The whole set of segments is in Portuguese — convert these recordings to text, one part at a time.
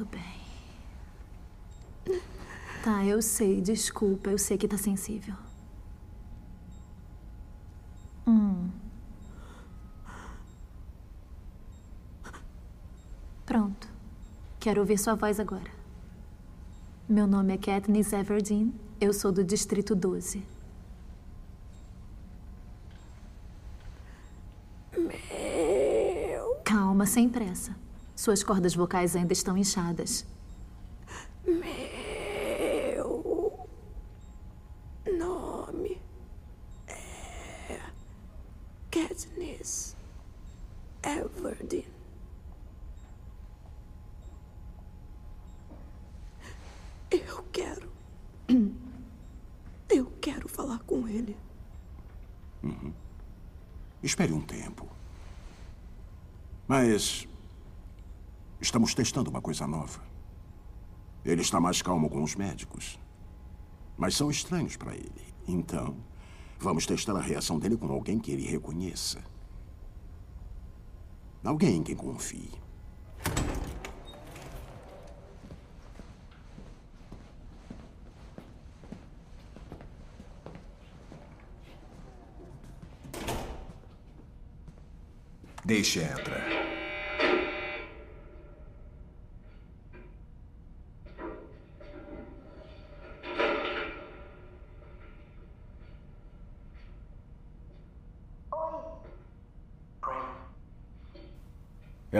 Muito bem. Tá, eu sei, desculpa, eu sei que tá sensível. Hum. Pronto. Quero ouvir sua voz agora. Meu nome é Katniss Everdeen. Eu sou do Distrito 12. Meu. Calma, sem pressa. Suas cordas vocais ainda estão inchadas. Meu nome é Katniss Everdeen. Eu quero. Eu quero falar com ele. Espere um tempo. Mas. Estamos testando uma coisa nova. Ele está mais calmo com os médicos. Mas são estranhos para ele. Então, vamos testar a reação dele com alguém que ele reconheça. Alguém em quem confie. Deixe entrar.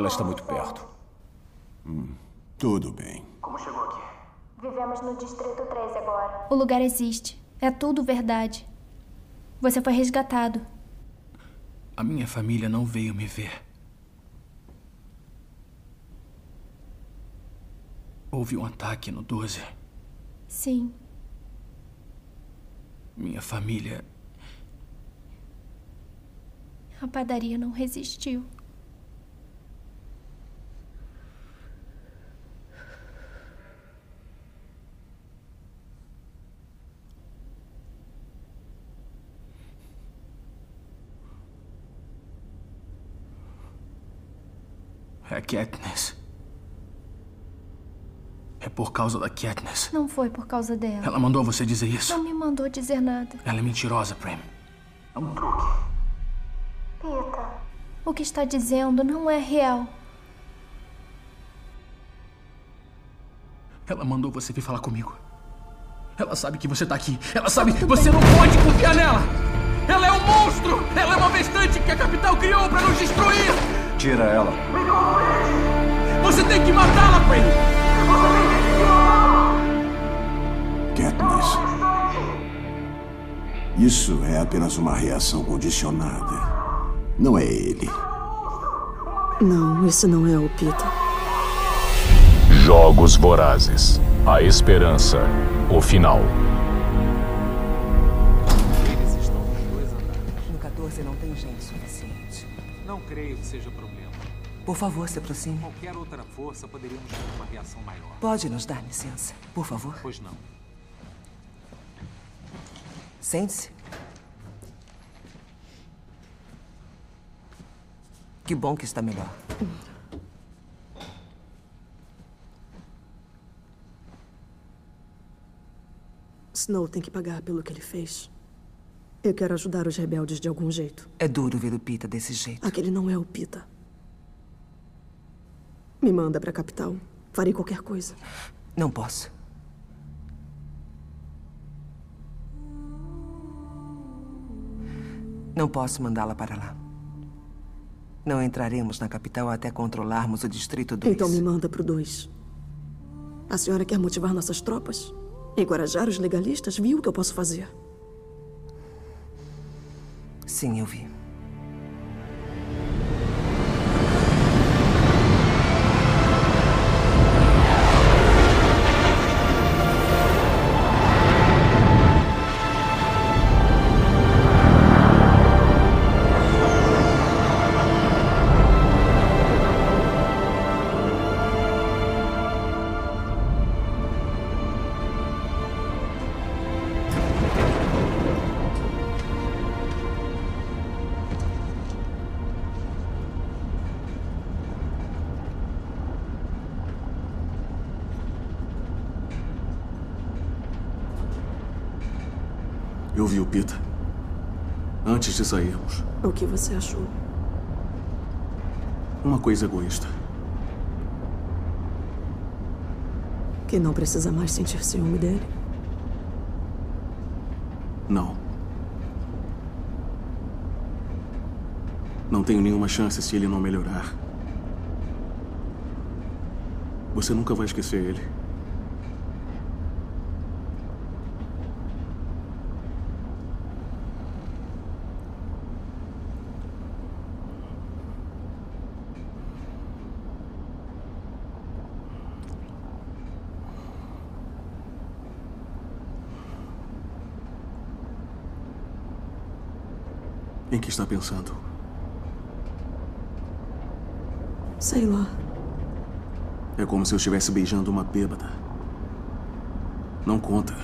Ela está muito perto. Tudo bem. Como chegou aqui? Vivemos no Distrito 13 agora. O lugar existe. É tudo verdade. Você foi resgatado. A minha família não veio me ver. Houve um ataque no 12. Sim. Minha família. A padaria não resistiu. É a Katniss. É por causa da Katniss. Não foi por causa dela. Ela mandou você dizer isso. Não me mandou dizer nada. Ela é mentirosa, Prem. É um truque. Pita, O que está dizendo não é real. Ela mandou você vir falar comigo. Ela sabe que você tá aqui. Ela sabe que você não pode confiar nela. Ela é um monstro! Ela é uma bestante que a capital criou pra nos destruir! Tira ela. Você tem que matá-la, Prem! Katniss. Isso é apenas uma reação condicionada. Não é ele. Não, esse não é o Pita. Jogos Vorazes. A esperança. O final. Por favor, se aproxime. Qualquer outra força poderíamos ter uma reação maior. Pode nos dar licença, por favor? Pois não. Sente-se. Que bom que está melhor. Snow tem que pagar pelo que ele fez. Eu quero ajudar os rebeldes de algum jeito. É duro ver o Pita desse jeito. Aquele não é o Pita. Me manda pra capital. Farei qualquer coisa. Não posso. Não posso mandá-la para lá. Não entraremos na capital até controlarmos o Distrito 2. Então me manda pro 2. A senhora quer motivar nossas tropas? Encorajar os legalistas? Viu o que eu posso fazer? Sim, eu vi. Antes de sairmos. O que você achou? Uma coisa egoísta. Que não precisa mais sentir ciúme dele? Não. Não tenho nenhuma chance se ele não melhorar. Você nunca vai esquecer ele. Está pensando? Sei lá. É como se eu estivesse beijando uma bêbada. Não conta.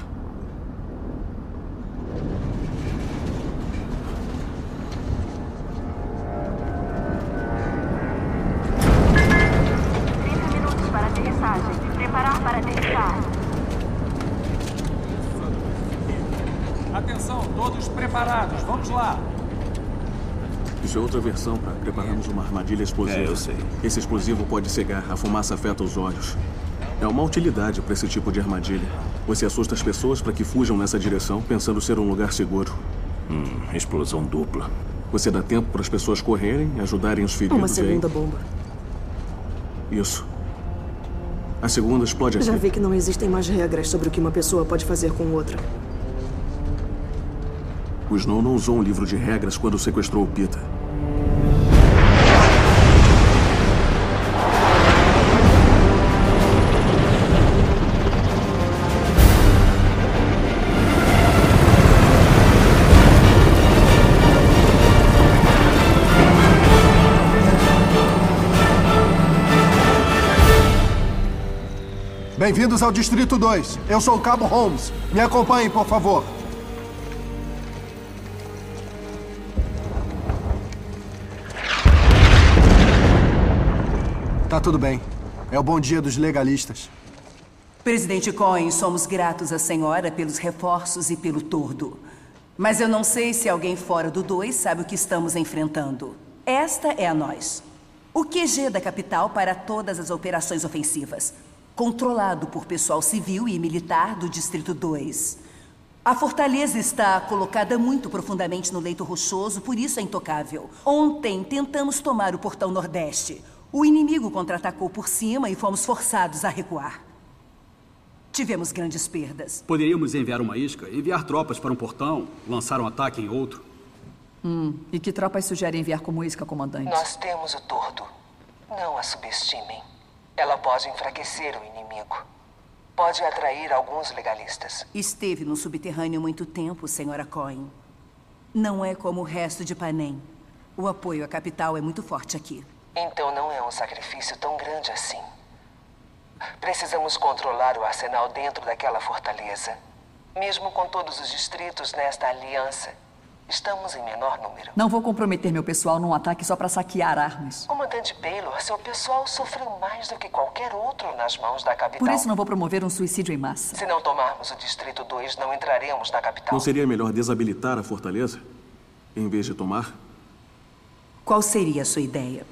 minutos para aterrissagem. Preparar para aterrissar. Atenção, todos preparados. Vamos lá. Versão para prepararmos uma armadilha explosiva. É, eu sei. Esse explosivo pode cegar, a fumaça afeta os olhos. É uma utilidade para esse tipo de armadilha. Você assusta as pessoas para que fujam nessa direção, pensando ser um lugar seguro. Hum, explosão dupla. Você dá tempo para as pessoas correrem, ajudarem os feridos. Uma e aí- segunda bomba. Isso. A segunda explode aqui. Já vi que não existem mais regras sobre o que uma pessoa pode fazer com outra. O Snow não usou um livro de regras quando sequestrou o Pita. Bem-vindos ao Distrito 2. Eu sou o Cabo Holmes. Me acompanhem, por favor. Tá tudo bem. É o bom dia dos legalistas. Presidente Cohen, somos gratos à senhora pelos reforços e pelo tordo. Mas eu não sei se alguém fora do 2 sabe o que estamos enfrentando. Esta é a nós. O QG da capital para todas as operações ofensivas. Controlado por pessoal civil e militar do Distrito 2. A fortaleza está colocada muito profundamente no leito rochoso, por isso é intocável. Ontem tentamos tomar o portão nordeste. O inimigo contra-atacou por cima e fomos forçados a recuar. Tivemos grandes perdas. Poderíamos enviar uma isca, enviar tropas para um portão, lançar um ataque em outro. Hum, e que tropas sugere enviar como isca, comandante? Nós temos o tordo. Não a subestimem. Ela pode enfraquecer o inimigo. Pode atrair alguns legalistas. Esteve no subterrâneo muito tempo, senhora Cohen. Não é como o resto de Panem. O apoio à capital é muito forte aqui. Então não é um sacrifício tão grande assim. Precisamos controlar o arsenal dentro daquela fortaleza. Mesmo com todos os distritos nesta aliança, estamos em menor número. Não vou comprometer meu pessoal num ataque só para saquear armas. Comandante Baylor, seu pessoal sofreu mais do que qualquer outro nas mãos da capital. Por isso não vou promover um suicídio em massa. Se não tomarmos o Distrito 2, não entraremos na capital. Não seria melhor desabilitar a fortaleza? Em vez de tomar? Qual seria a sua ideia?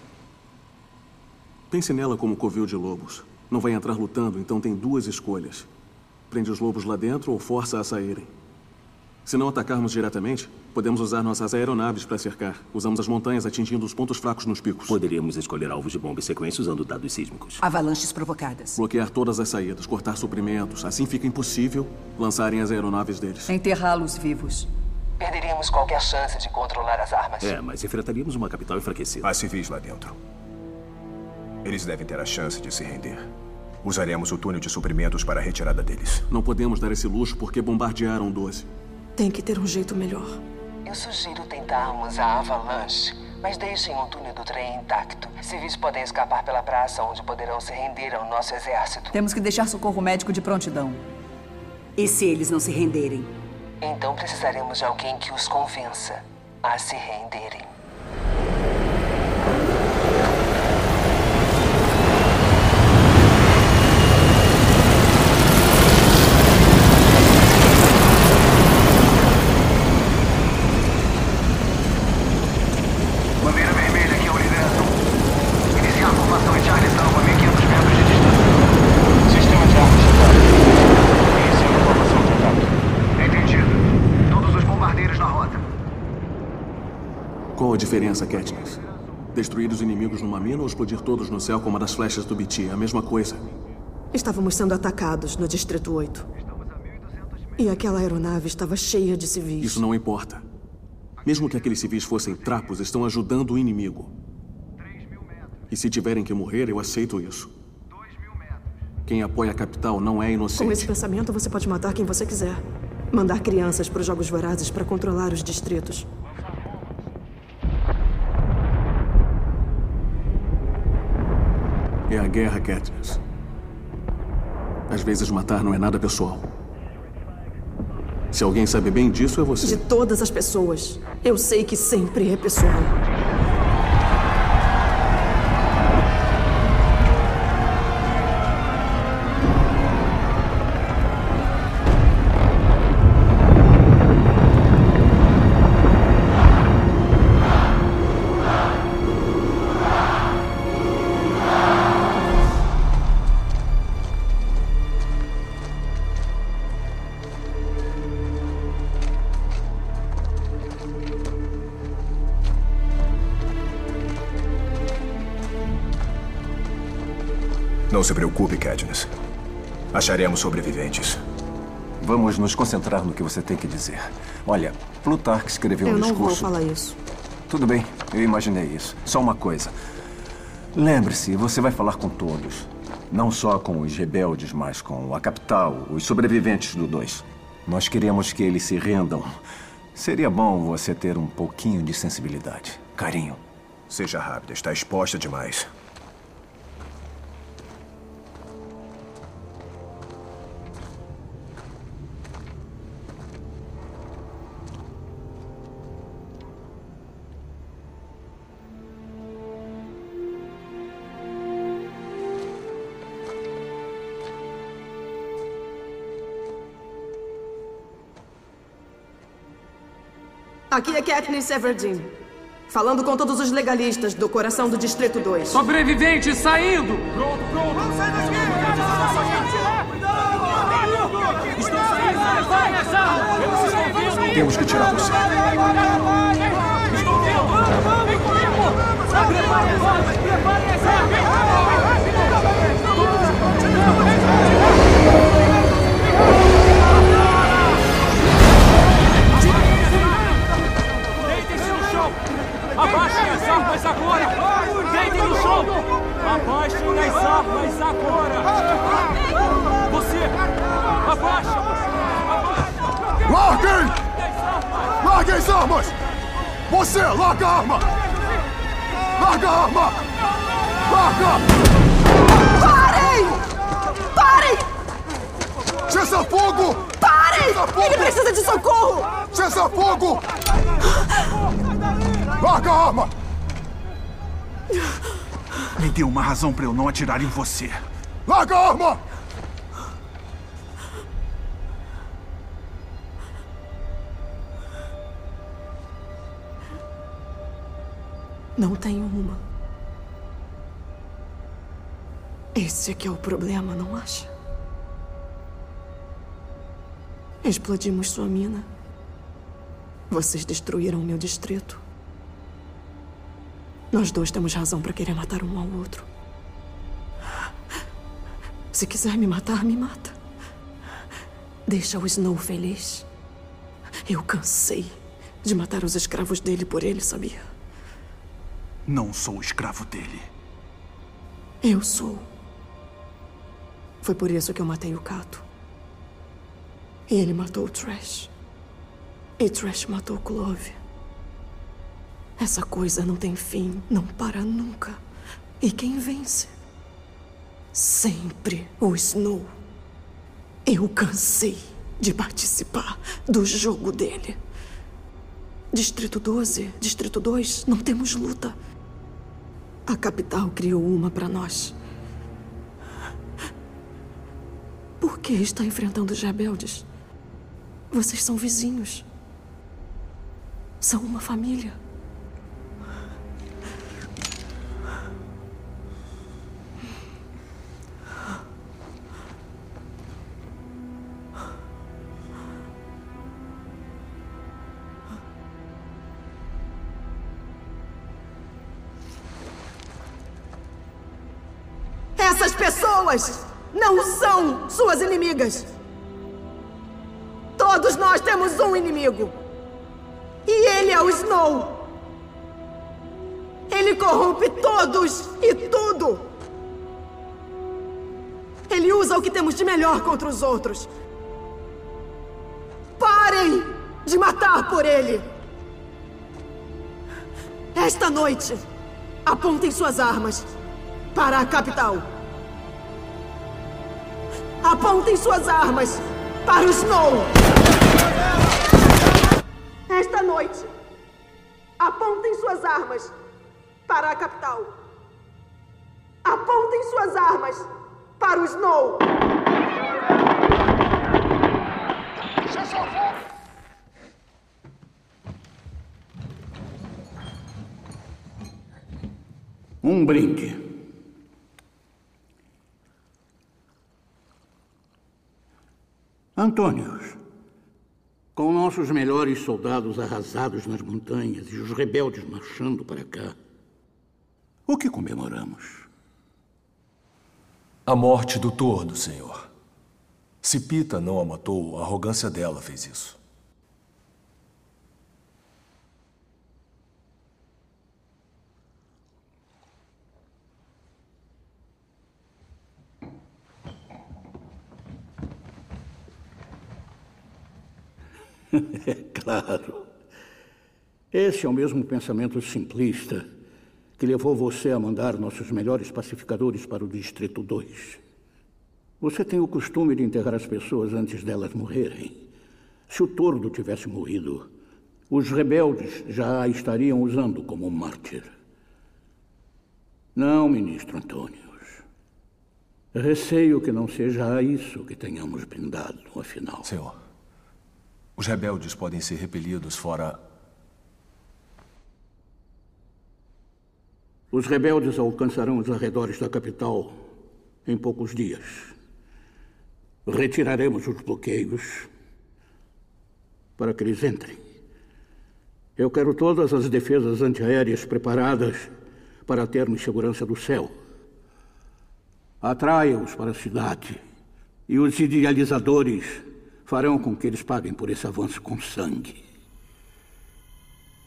Pense nela como covil de lobos. Não vai entrar lutando, então tem duas escolhas. Prende os lobos lá dentro ou força a saírem. Se não atacarmos diretamente, podemos usar nossas aeronaves para cercar. Usamos as montanhas atingindo os pontos fracos nos picos. Poderíamos escolher alvos de bomba e sequência usando dados sísmicos. Avalanches provocadas. Bloquear todas as saídas, cortar suprimentos. Assim fica impossível lançarem as aeronaves deles. Enterrá-los vivos. Perderíamos qualquer chance de controlar as armas. É, mas enfrentaríamos uma capital enfraquecida. Há civis lá dentro. Eles devem ter a chance de se render. Usaremos o túnel de suprimentos para a retirada deles. Não podemos dar esse luxo porque bombardearam 12. Tem que ter um jeito melhor. Eu sugiro tentarmos a avalanche, mas deixem o túnel do trem intacto. Civis podem escapar pela praça, onde poderão se render ao nosso exército. Temos que deixar socorro médico de prontidão. E se eles não se renderem? Então precisaremos de alguém que os convença a se renderem. A diferença, Katniss? Destruir os inimigos numa mina ou explodir todos no céu como a das flechas do BT? É a mesma coisa. Estávamos sendo atacados no Distrito 8. E aquela aeronave estava cheia de civis. Isso não importa. Mesmo que aqueles civis fossem trapos, estão ajudando o inimigo. E se tiverem que morrer, eu aceito isso. Quem apoia a capital não é inocente. Com esse pensamento, você pode matar quem você quiser. Mandar crianças para os Jogos Vorazes para controlar os distritos. É a guerra, Katniss. Às vezes matar não é nada pessoal. Se alguém sabe bem disso, é você. De todas as pessoas, eu sei que sempre é pessoal. Não se preocupe, Katniss. Acharemos sobreviventes. Vamos nos concentrar no que você tem que dizer. Olha, Plutarco escreveu eu um não discurso. vou falar isso. Tudo bem, eu imaginei isso. Só uma coisa. Lembre-se, você vai falar com todos. Não só com os rebeldes, mas com a capital, os sobreviventes do 2. Nós queremos que eles se rendam. Seria bom você ter um pouquinho de sensibilidade. Carinho. Seja rápida, está exposta demais. Aqui é Katniss Everdeen. Falando com todos os legalistas do coração do Distrito 2. Sobrevivente saindo! Pronto, pronto! Vamos sair daqui! Estão saindo! Vai vindo! Temos que tirar você. Estão vindo! Vem comigo! Preparem as armas! Preparem as Deitem-se armas agora! Deitem no chão! Abaixem as armas agora! Você! Abaixa! Larguem! Larguem as armas! Você, larga a arma! Larga a arma! Larga! Parem! Parem! Cessa fogo! Parem! Cessa fogo! Ele precisa de socorro! Cessa fogo! Larga a arma! Me deu uma razão para eu não atirar em você. Larga a arma! Não tenho uma. Esse é que é o problema, não acha? Explodimos sua mina. Vocês destruíram meu distrito. Nós dois temos razão para querer matar um ao outro. Se quiser me matar, me mata. Deixa o Snow feliz. Eu cansei de matar os escravos dele por ele, sabia? Não sou escravo dele. Eu sou. Foi por isso que eu matei o Cato. E ele matou o Trash. E Trash matou Clove. Essa coisa não tem fim, não para nunca. E quem vence? Sempre o Snow. Eu cansei de participar do jogo dele. Distrito 12, Distrito 2, não temos luta. A capital criou uma para nós. Por que está enfrentando os rebeldes? Vocês são vizinhos. São uma família. Não são suas inimigas. Todos nós temos um inimigo. E ele é o Snow. Ele corrompe todos e tudo. Ele usa o que temos de melhor contra os outros. Parem de matar por ele. Esta noite, apontem suas armas para a capital. Apontem suas armas para o Snow. Esta noite, apontem suas armas para a capital. Apontem suas armas para o Snow. Um brinde. Antônios, com nossos melhores soldados arrasados nas montanhas e os rebeldes marchando para cá, o que comemoramos? A morte do tordo, senhor. Se Pita não a matou, a arrogância dela fez isso. É claro. Esse é o mesmo pensamento simplista que levou você a mandar nossos melhores pacificadores para o Distrito 2. Você tem o costume de enterrar as pessoas antes delas morrerem. Se o tordo tivesse morrido, os rebeldes já a estariam usando como mártir. Não, ministro Antônios. Receio que não seja a isso que tenhamos brindado, afinal. Senhor, os rebeldes podem ser repelidos fora Os rebeldes alcançarão os arredores da capital em poucos dias. Retiraremos os bloqueios para que eles entrem. Eu quero todas as defesas antiaéreas preparadas para termos segurança do céu. Atraia-os para a cidade e os idealizadores farão com que eles paguem por esse avanço com sangue.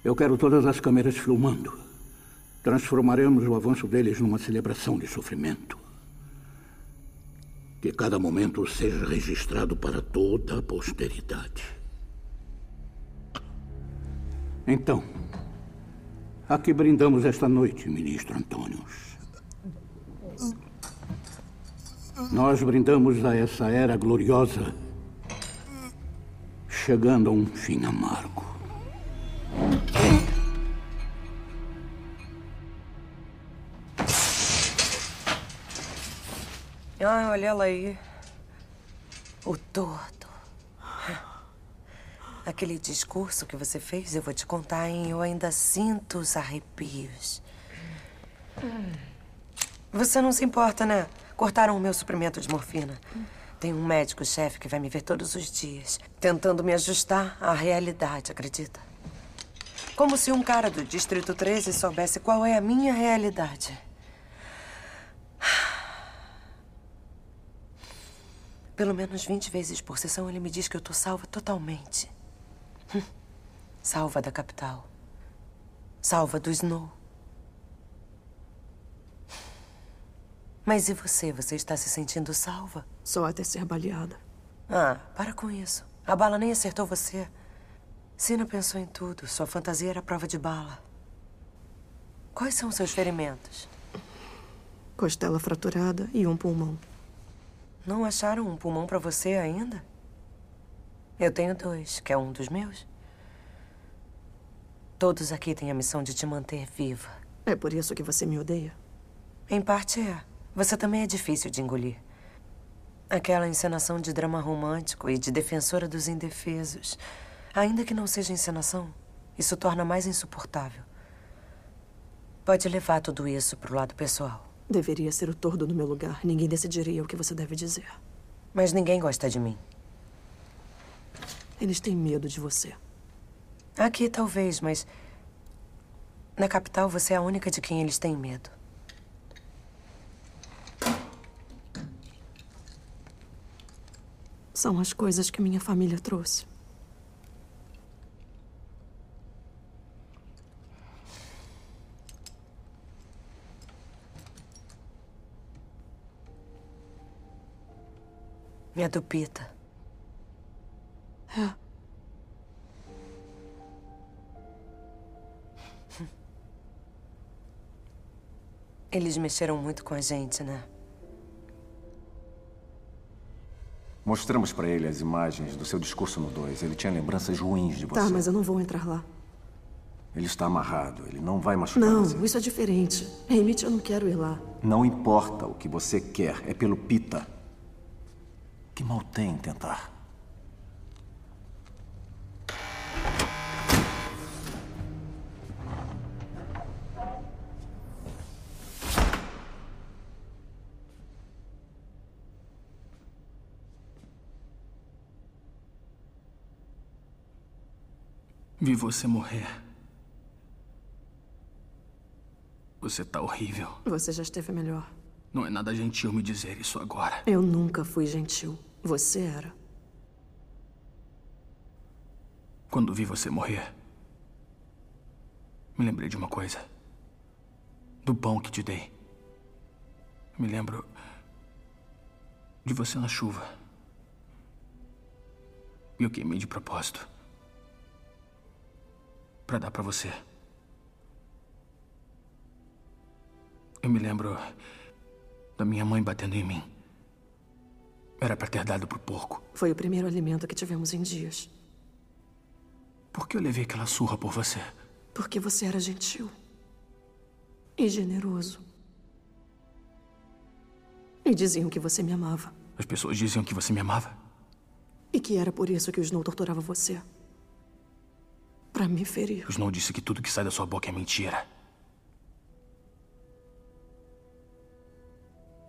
Eu quero todas as câmeras filmando. Transformaremos o avanço deles numa celebração de sofrimento. Que cada momento seja registrado para toda a posteridade. Então, a que brindamos esta noite, ministro Antônios? Nós brindamos a essa era gloriosa, chegando a um fim amargo. Ai, olha ela aí. O tordo. Aquele discurso que você fez, eu vou te contar, hein? Eu ainda sinto os arrepios. Você não se importa, né? Cortaram o meu suprimento de morfina. Tem um médico-chefe que vai me ver todos os dias, tentando me ajustar à realidade, acredita? Como se um cara do Distrito 13 soubesse qual é a minha realidade. Pelo menos 20 vezes por sessão ele me diz que eu tô salva totalmente. Hum. Salva da capital. Salva do Snow. Mas e você? Você está se sentindo salva? Só até ser baleada. Ah, para com isso. A bala nem acertou você. Sina pensou em tudo. Sua fantasia era prova de bala. Quais são os seus ferimentos? Costela fraturada e um pulmão. Não acharam um pulmão para você ainda? Eu tenho dois, que é um dos meus. Todos aqui têm a missão de te manter viva. É por isso que você me odeia? Em parte é. Você também é difícil de engolir. Aquela encenação de drama romântico e de defensora dos indefesos. Ainda que não seja encenação, isso torna mais insuportável. Pode levar tudo isso para o lado pessoal. Deveria ser o tordo no meu lugar. Ninguém decidiria o que você deve dizer. Mas ninguém gosta de mim. Eles têm medo de você. Aqui talvez, mas. Na capital você é a única de quem eles têm medo. São as coisas que minha família trouxe. É do Pita. É. Eles mexeram muito com a gente, né? Mostramos pra ele as imagens do seu discurso no 2. Ele tinha lembranças ruins de você. Tá, mas eu não vou entrar lá. Ele está amarrado. Ele não vai machucar Não, você. isso é diferente. Emmett, eu não quero ir lá. Não importa o que você quer. É pelo Pita. Que mal tem em tentar? Vi você morrer. Você tá horrível. Você já esteve melhor. Não é nada gentil me dizer isso agora. Eu nunca fui gentil. Você era. Quando vi você morrer, me lembrei de uma coisa. Do pão que te dei. Me lembro de você na chuva. E eu queimei de propósito. Pra dar pra você. Eu me lembro da minha mãe batendo em mim. Era pra ter dado pro porco. Foi o primeiro alimento que tivemos em dias. Por que eu levei aquela surra por você? Porque você era gentil. E generoso. E diziam que você me amava. As pessoas diziam que você me amava? E que era por isso que o Snow torturava você. Pra me ferir. O Snow disse que tudo que sai da sua boca é mentira.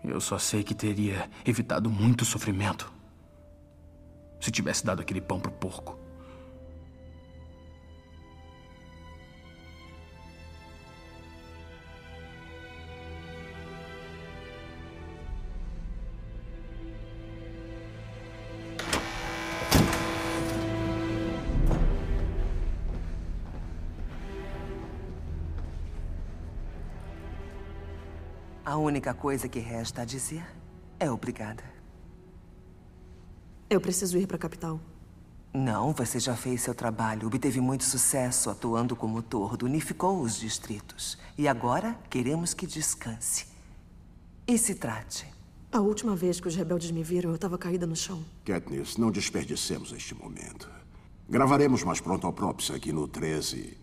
Eu só sei que teria evitado muito sofrimento se tivesse dado aquele pão pro porco. Única coisa que resta a dizer é obrigada. Eu preciso ir pra capital. Não, você já fez seu trabalho, obteve muito sucesso atuando como tordo, unificou os distritos. E agora queremos que descanse. E se trate. A última vez que os rebeldes me viram, eu estava caída no chão. Katniss, não desperdicemos este momento. Gravaremos mais pronto a própsia aqui no 13,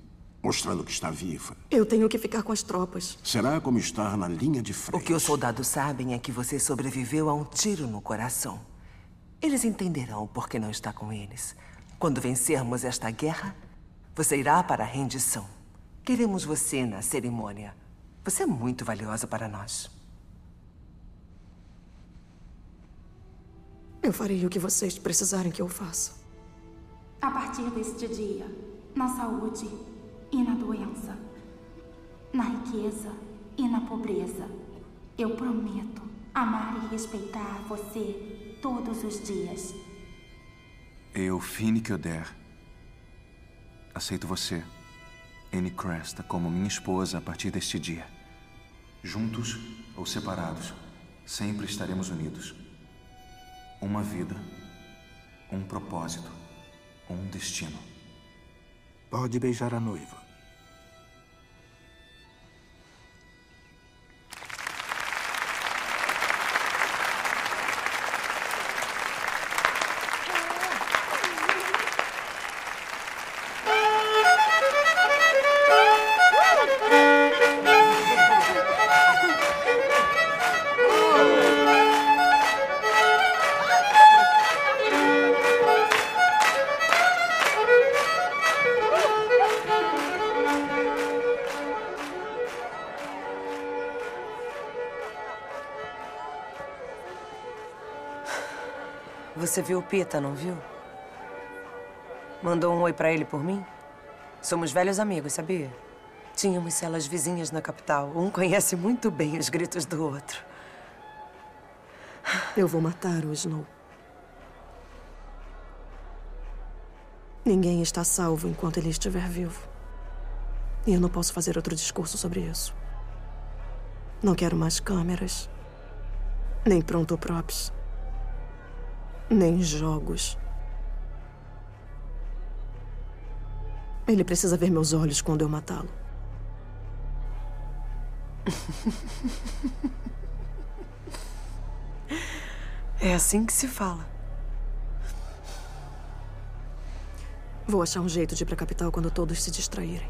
mostrando que está viva. Eu tenho que ficar com as tropas. Será como estar na linha de O frente. que os soldados sabem é que você sobreviveu a um tiro no coração. Eles entenderão por que não está com eles. Quando vencermos esta guerra, você irá para a rendição. Queremos você na cerimônia. Você é muito valiosa para nós. Eu farei o que vocês precisarem que eu faça. A partir deste dia, na saúde e na doença, na riqueza e na pobreza, eu prometo amar e respeitar você todos os dias. Eu, Fini Kyoder, aceito você, Annie Cresta, como minha esposa a partir deste dia. Juntos ou separados, sempre estaremos unidos. Uma vida, um propósito, um destino. Pode beijar a noiva. Você viu o Pita, não viu? Mandou um oi pra ele por mim? Somos velhos amigos, sabia? Tínhamos celas vizinhas na capital. Um conhece muito bem os gritos do outro. Eu vou matar o Snow. Ninguém está salvo enquanto ele estiver vivo. E eu não posso fazer outro discurso sobre isso. Não quero mais câmeras, nem pronto-props, nem jogos. Ele precisa ver meus olhos quando eu matá-lo. É assim que se fala. Vou achar um jeito de ir pra capital quando todos se distraírem.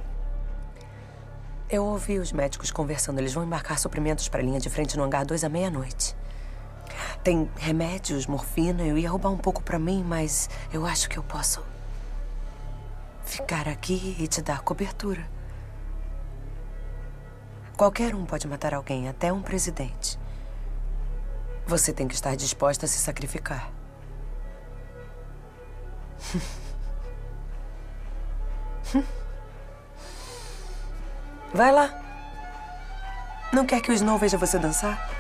Eu ouvi os médicos conversando. Eles vão embarcar suprimentos para a linha de frente no hangar 2 à meia-noite. Tem remédios, morfina. Eu ia roubar um pouco para mim, mas eu acho que eu posso ficar aqui e te dar cobertura. Qualquer um pode matar alguém, até um presidente. Você tem que estar disposta a se sacrificar. Vai lá. Não quer que o Snow veja você dançar?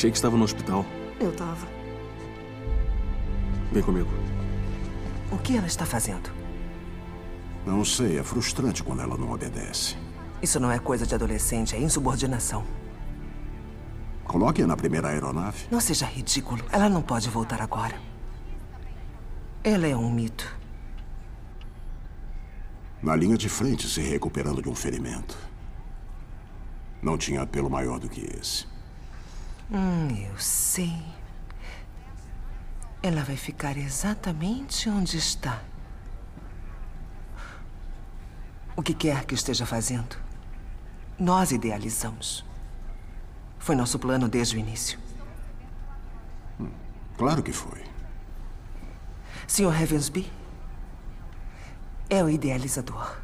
Achei que estava no hospital. Eu tava. Vem comigo. O que ela está fazendo? Não sei, é frustrante quando ela não obedece. Isso não é coisa de adolescente, é insubordinação. Coloque-a na primeira aeronave. Não seja ridículo. Ela não pode voltar agora. Ela é um mito. Na linha de frente, se recuperando de um ferimento. Não tinha apelo maior do que esse. Hum, eu sei. Ela vai ficar exatamente onde está. O que quer que esteja fazendo, nós idealizamos. Foi nosso plano desde o início. Claro que foi. Sr. Heavensby é o idealizador.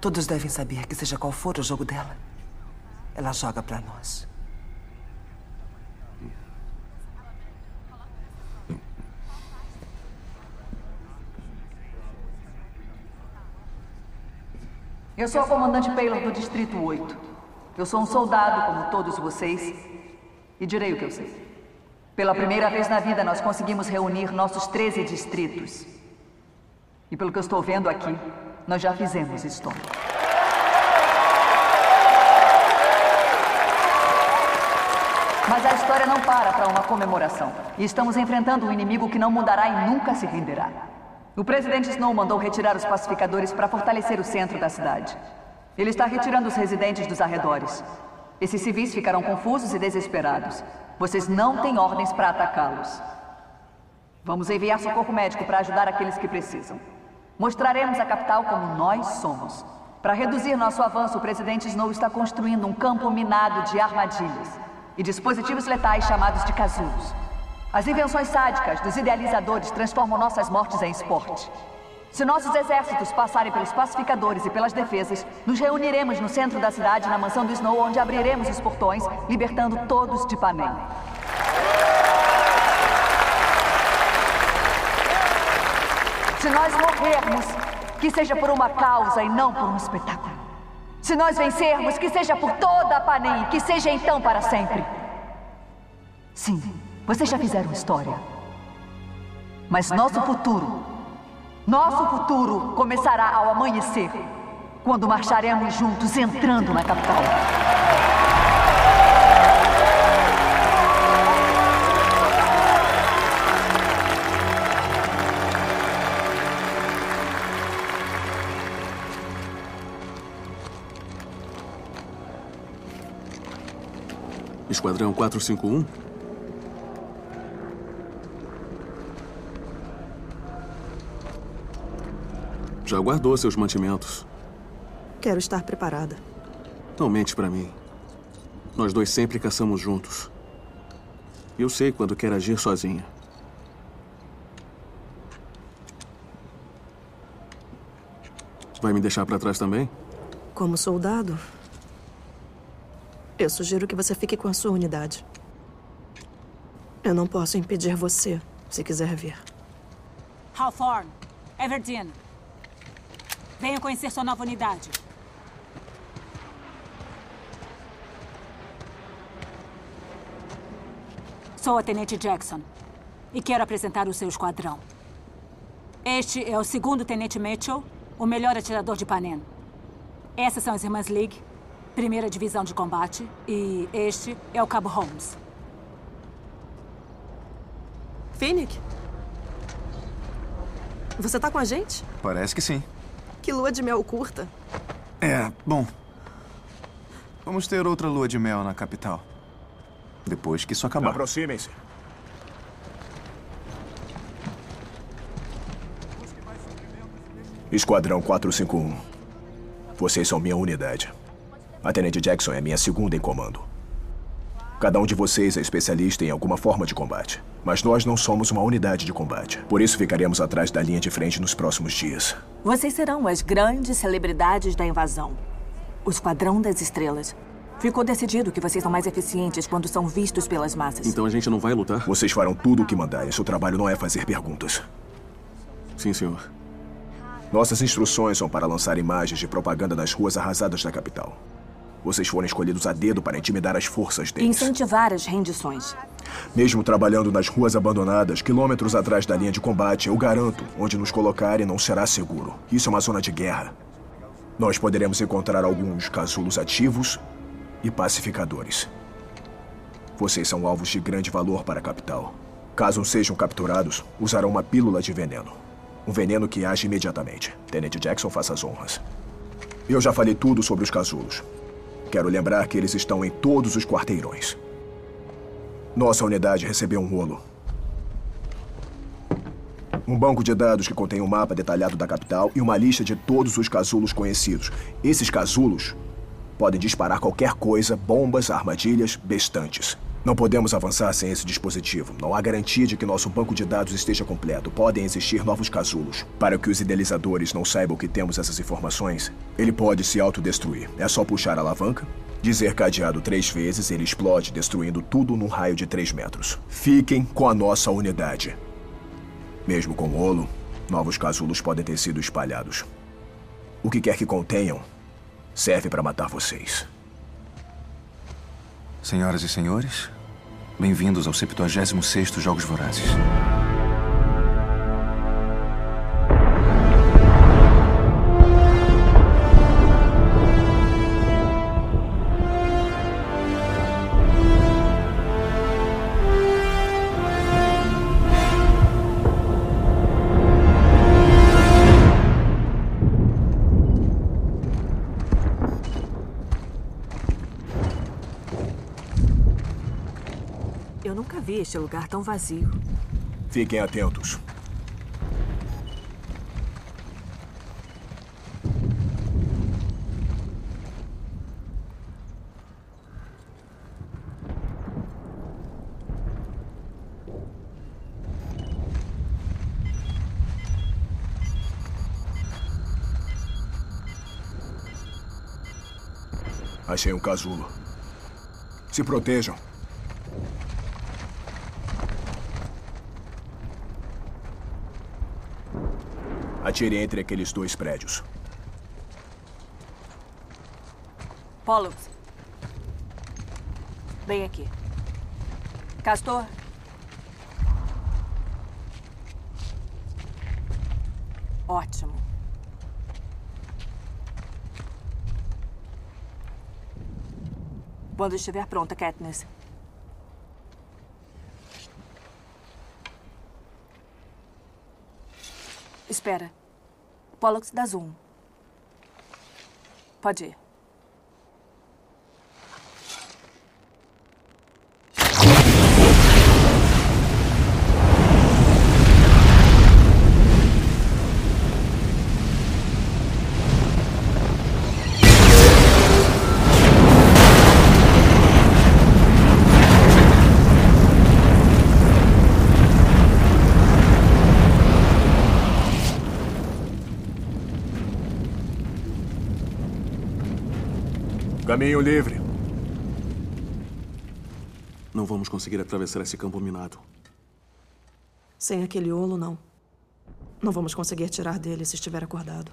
Todos devem saber que, seja qual for o jogo dela, ela joga para nós. Eu sou a comandante Paylor do Distrito 8. Eu sou um soldado como todos vocês e direi o que eu sei. Pela primeira vez na vida, nós conseguimos reunir nossos 13 distritos. E pelo que eu estou vendo aqui, nós já fizemos história. Mas a história não para para uma comemoração. E estamos enfrentando um inimigo que não mudará e nunca se renderá. O presidente Snow mandou retirar os pacificadores para fortalecer o centro da cidade. Ele está retirando os residentes dos arredores. Esses civis ficarão confusos e desesperados. Vocês não têm ordens para atacá-los. Vamos enviar socorro médico para ajudar aqueles que precisam. Mostraremos a capital como nós somos. Para reduzir nosso avanço, o presidente Snow está construindo um campo minado de armadilhas e dispositivos letais chamados de casulos. As invenções sádicas dos idealizadores transformam nossas mortes em esporte. Se nossos exércitos passarem pelos pacificadores e pelas defesas, nos reuniremos no centro da cidade, na mansão do Snow, onde abriremos os portões, libertando todos de Panem. Se nós morrermos, que seja por uma causa e não por um espetáculo. Se nós vencermos, que seja por toda a Panem, que seja então para sempre. Sim, vocês já fizeram história. Mas nosso futuro, nosso futuro começará ao amanhecer, quando marcharemos juntos entrando na capital. Esquadrão 451? Já guardou seus mantimentos. Quero estar preparada. Não mente pra mim. Nós dois sempre caçamos juntos. Eu sei quando quer agir sozinha. Vai me deixar pra trás também? Como soldado, eu sugiro que você fique com a sua unidade. Eu não posso impedir você, se quiser vir. Hawthorne, Everdeen. Venham conhecer sua nova unidade. Sou a Tenente Jackson e quero apresentar o seu esquadrão. Este é o segundo Tenente Mitchell, o melhor atirador de Panem. Essas são as Irmãs League, primeira divisão de combate, e este é o Cabo Holmes. Finnick? Você tá com a gente? Parece que sim. Que lua de mel curta. É, bom. Vamos ter outra lua de mel na capital. Depois que isso acabar. Aproximem-se. Esquadrão 451. Vocês são minha unidade. A Tenente Jackson é minha segunda em comando. Cada um de vocês é especialista em alguma forma de combate. Mas nós não somos uma unidade de combate. Por isso ficaremos atrás da linha de frente nos próximos dias. Vocês serão as grandes celebridades da invasão. O Esquadrão das Estrelas. Ficou decidido que vocês são mais eficientes quando são vistos pelas massas. Então a gente não vai lutar? Vocês farão tudo o que mandarem. Seu trabalho não é fazer perguntas. Sim, senhor. Nossas instruções são para lançar imagens de propaganda nas ruas arrasadas da capital. Vocês foram escolhidos a dedo para intimidar as forças E deles. incentivar as rendições. Mesmo trabalhando nas ruas abandonadas, quilômetros atrás da linha de combate, eu garanto, onde nos colocarem não será seguro. Isso é uma zona de guerra. Nós poderemos encontrar alguns casulos ativos e pacificadores. Vocês são alvos de grande valor para a capital. Caso sejam capturados, usarão uma pílula de veneno. Um veneno que age imediatamente. Tenente Jackson, faça as honras. Eu já falei tudo sobre os casulos. Quero lembrar que eles estão em todos os quarteirões. Nossa unidade recebeu um rolo. Um banco de dados que contém um mapa detalhado da capital e uma lista de todos os casulos conhecidos. Esses casulos podem disparar qualquer coisa, bombas, armadilhas, bestantes. Não podemos avançar sem esse dispositivo. Não há garantia de que nosso banco de dados esteja completo. Podem existir novos casulos. Para que os idealizadores não saibam que temos essas informações, ele pode se autodestruir. É só puxar a alavanca, dizer cadeado três vezes, ele explode, destruindo tudo num raio de três metros. Fiquem com a nossa unidade. Mesmo com o rolo, novos casulos podem ter sido espalhados. O que quer que contenham serve para matar vocês. Senhoras e senhores, bem-vindos ao 76º Jogos Vorazes. Este lugar tão vazio. Fiquem atentos. Achei um casulo. Se protejam. Atire entre aqueles dois prédios. Pollux. Vem aqui. Castor. Ótimo. Quando estiver pronta, Katniss. Espera. Pollux dá zoom. Pode ir. Caminho livre. Não vamos conseguir atravessar esse campo minado. Sem aquele olo, não. Não vamos conseguir tirar dele se estiver acordado.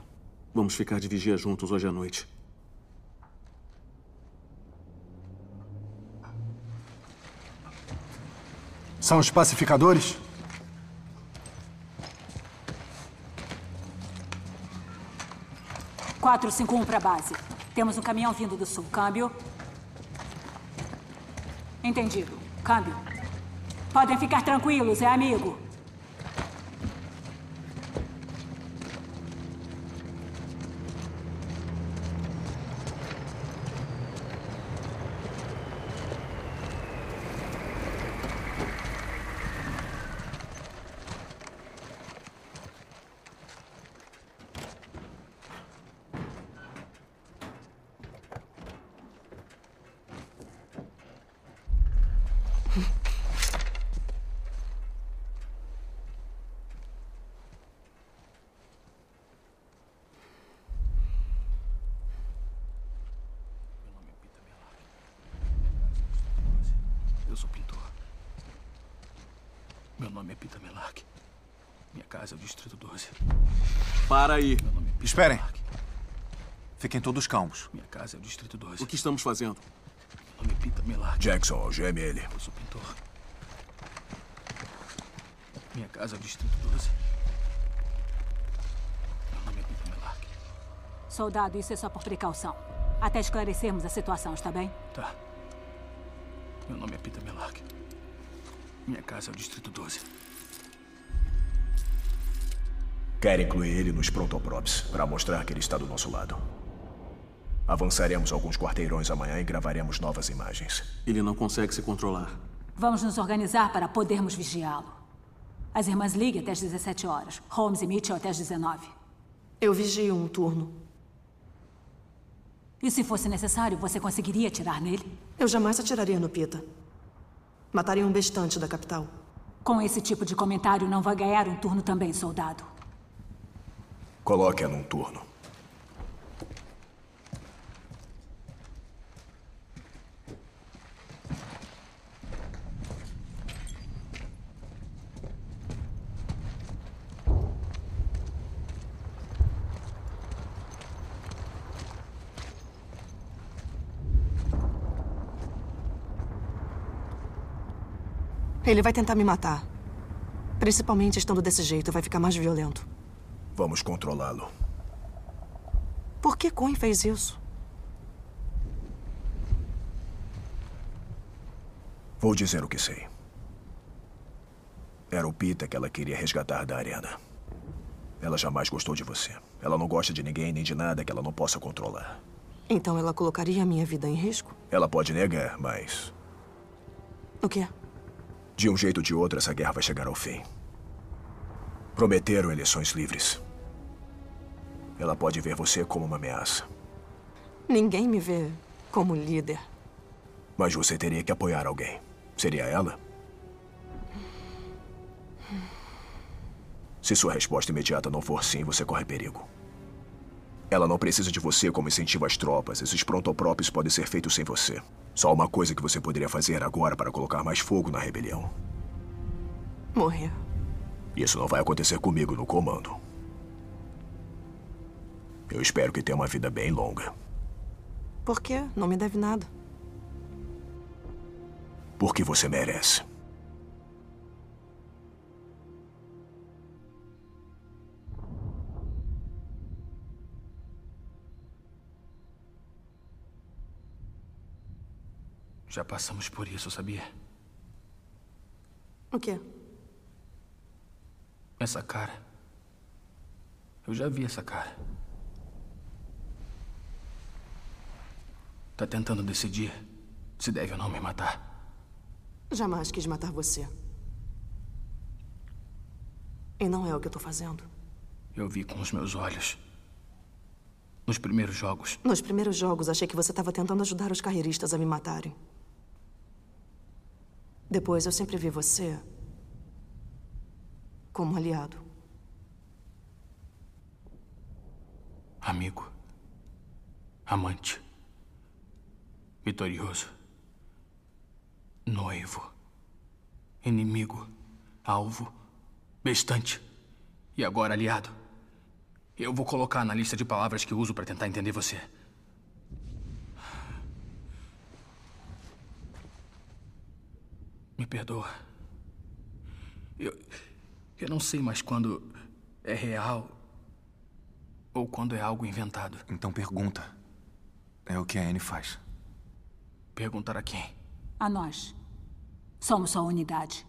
Vamos ficar de vigia juntos hoje à noite. São os pacificadores? Quatro, cinco, um para base. Temos um caminhão vindo do sul. Câmbio. Entendido. Câmbio. Podem ficar tranquilos, é amigo. Eu sou pintor. Meu nome é Pita Melark. Minha casa é o Distrito 12. Para aí. Esperem. Fiquem todos calmos. Minha casa é o Distrito 12. O que estamos fazendo? Meu nome é Pita Melark. Jackson, ele. Eu sou pintor. Minha casa é o Distrito 12. Meu nome é Pita Melark. Soldado, isso é só por precaução. Até esclarecermos a situação, está bem? Tá. Meu nome é Pita Melark. Minha casa é o Distrito 12. Quero incluir ele nos prontoprops para mostrar que ele está do nosso lado. Avançaremos alguns quarteirões amanhã e gravaremos novas imagens. Ele não consegue se controlar. Vamos nos organizar para podermos vigiá-lo. As irmãs League até as 17 horas. Holmes e Mitchell até as 19. Eu vigio um turno. E se fosse necessário, você conseguiria atirar nele? Eu jamais atiraria no Pita. Mataria um bestante da capital. Com esse tipo de comentário, não vai ganhar um turno também, soldado. Coloque-a num turno. Ele vai tentar me matar. Principalmente estando desse jeito, vai ficar mais violento. Vamos controlá-lo. Por que Coin fez isso? Vou dizer o que sei. Era o Pita que ela queria resgatar da arena. Ela jamais gostou de você. Ela não gosta de ninguém nem de nada que ela não possa controlar. Então ela colocaria a minha vida em risco? Ela pode negar, mas. O quê? De um jeito ou de outro, essa guerra vai chegar ao fim. Prometeram eleições livres. Ela pode ver você como uma ameaça. Ninguém me vê como líder. Mas você teria que apoiar alguém. Seria ela? Se sua resposta imediata não for sim, você corre perigo. Ela não precisa de você como incentivo às tropas. Esses prontopróprios podem ser feitos sem você. Só uma coisa que você poderia fazer agora para colocar mais fogo na rebelião. Morrer. Isso não vai acontecer comigo no comando. Eu espero que tenha uma vida bem longa. Por quê? Não me deve nada. Porque você merece. Já passamos por isso, sabia? O quê? Essa cara. Eu já vi essa cara. Tá tentando decidir se deve ou não me matar. Jamais quis matar você. E não é o que eu tô fazendo. Eu vi com os meus olhos. Nos primeiros jogos. Nos primeiros jogos, achei que você estava tentando ajudar os carreiristas a me matarem. Depois, eu sempre vi você como aliado. Amigo. Amante. Vitorioso. Noivo. Inimigo. Alvo. Bestante. E agora aliado. Eu vou colocar na lista de palavras que uso para tentar entender você. Me perdoa. Eu. Eu não sei mais quando é real ou quando é algo inventado. Então pergunta. É o que a Anne faz. Perguntar a quem? A nós. Somos só unidade.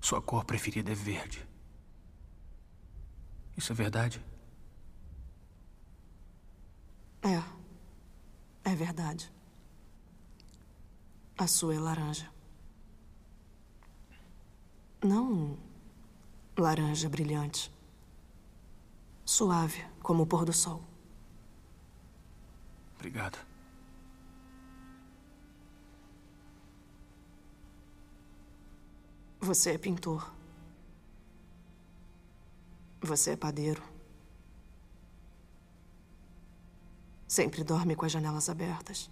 Sua cor preferida é verde. Isso é verdade? É. É verdade. A sua é laranja. Não laranja brilhante. Suave, como o pôr do sol. Obrigado. Você é pintor. Você é padeiro. Sempre dorme com as janelas abertas.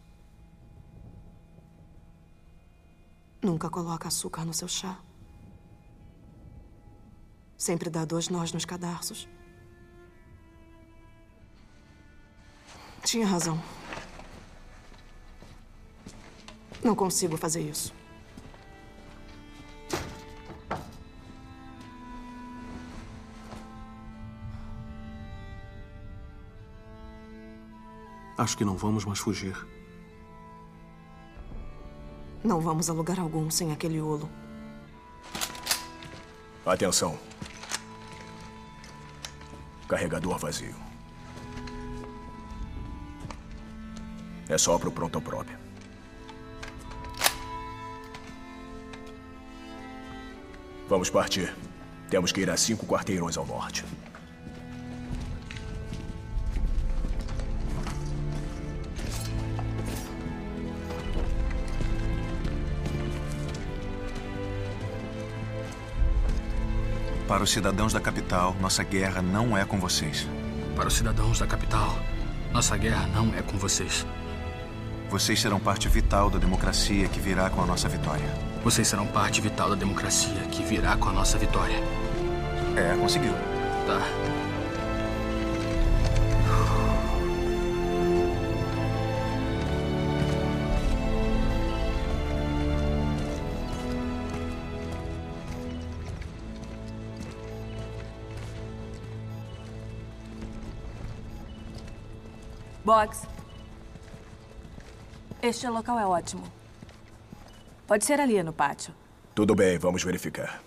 Nunca coloca açúcar no seu chá. Sempre dá dois nós nos cadarços. Tinha razão. Não consigo fazer isso. Acho que não vamos mais fugir. Não vamos a lugar algum sem aquele olo. Atenção. Carregador vazio. É só pro pronto próprio. Vamos partir. Temos que ir a cinco quarteirões ao norte. Para os cidadãos da capital, nossa guerra não é com vocês. Para os cidadãos da capital, nossa guerra não é com vocês. Vocês serão parte vital da democracia que virá com a nossa vitória. Vocês serão parte vital da democracia que virá com a nossa vitória. É, conseguiu. Tá. Box. Este local é ótimo. Pode ser ali no pátio. Tudo bem, vamos verificar.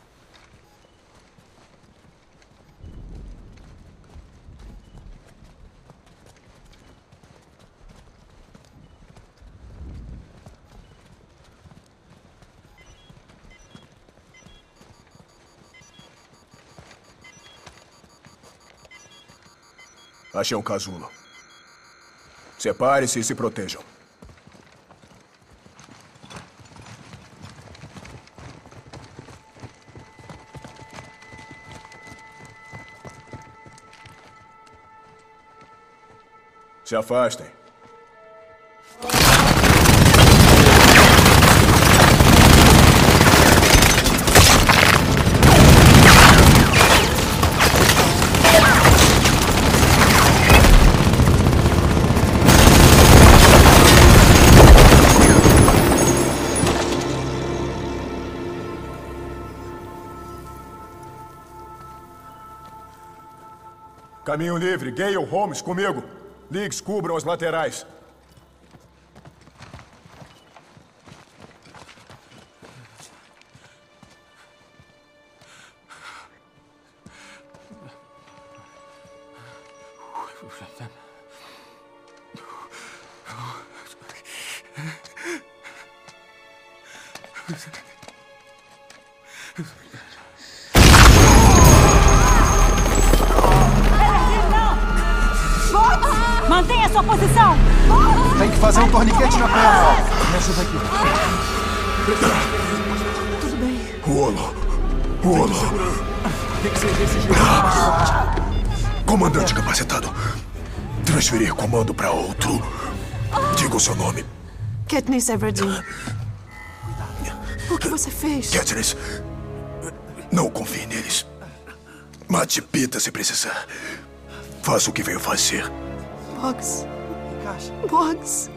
Achei um casulo. Separe-se e se protejam. Se afastem. Caminho livre. Gale, Holmes, comigo. Liggs, cubram as laterais. Katniss Everdeen. O que você fez? Katniss. Não confie neles. Mate Pita se precisar. Faça o que veio fazer. Boggs. Boggs.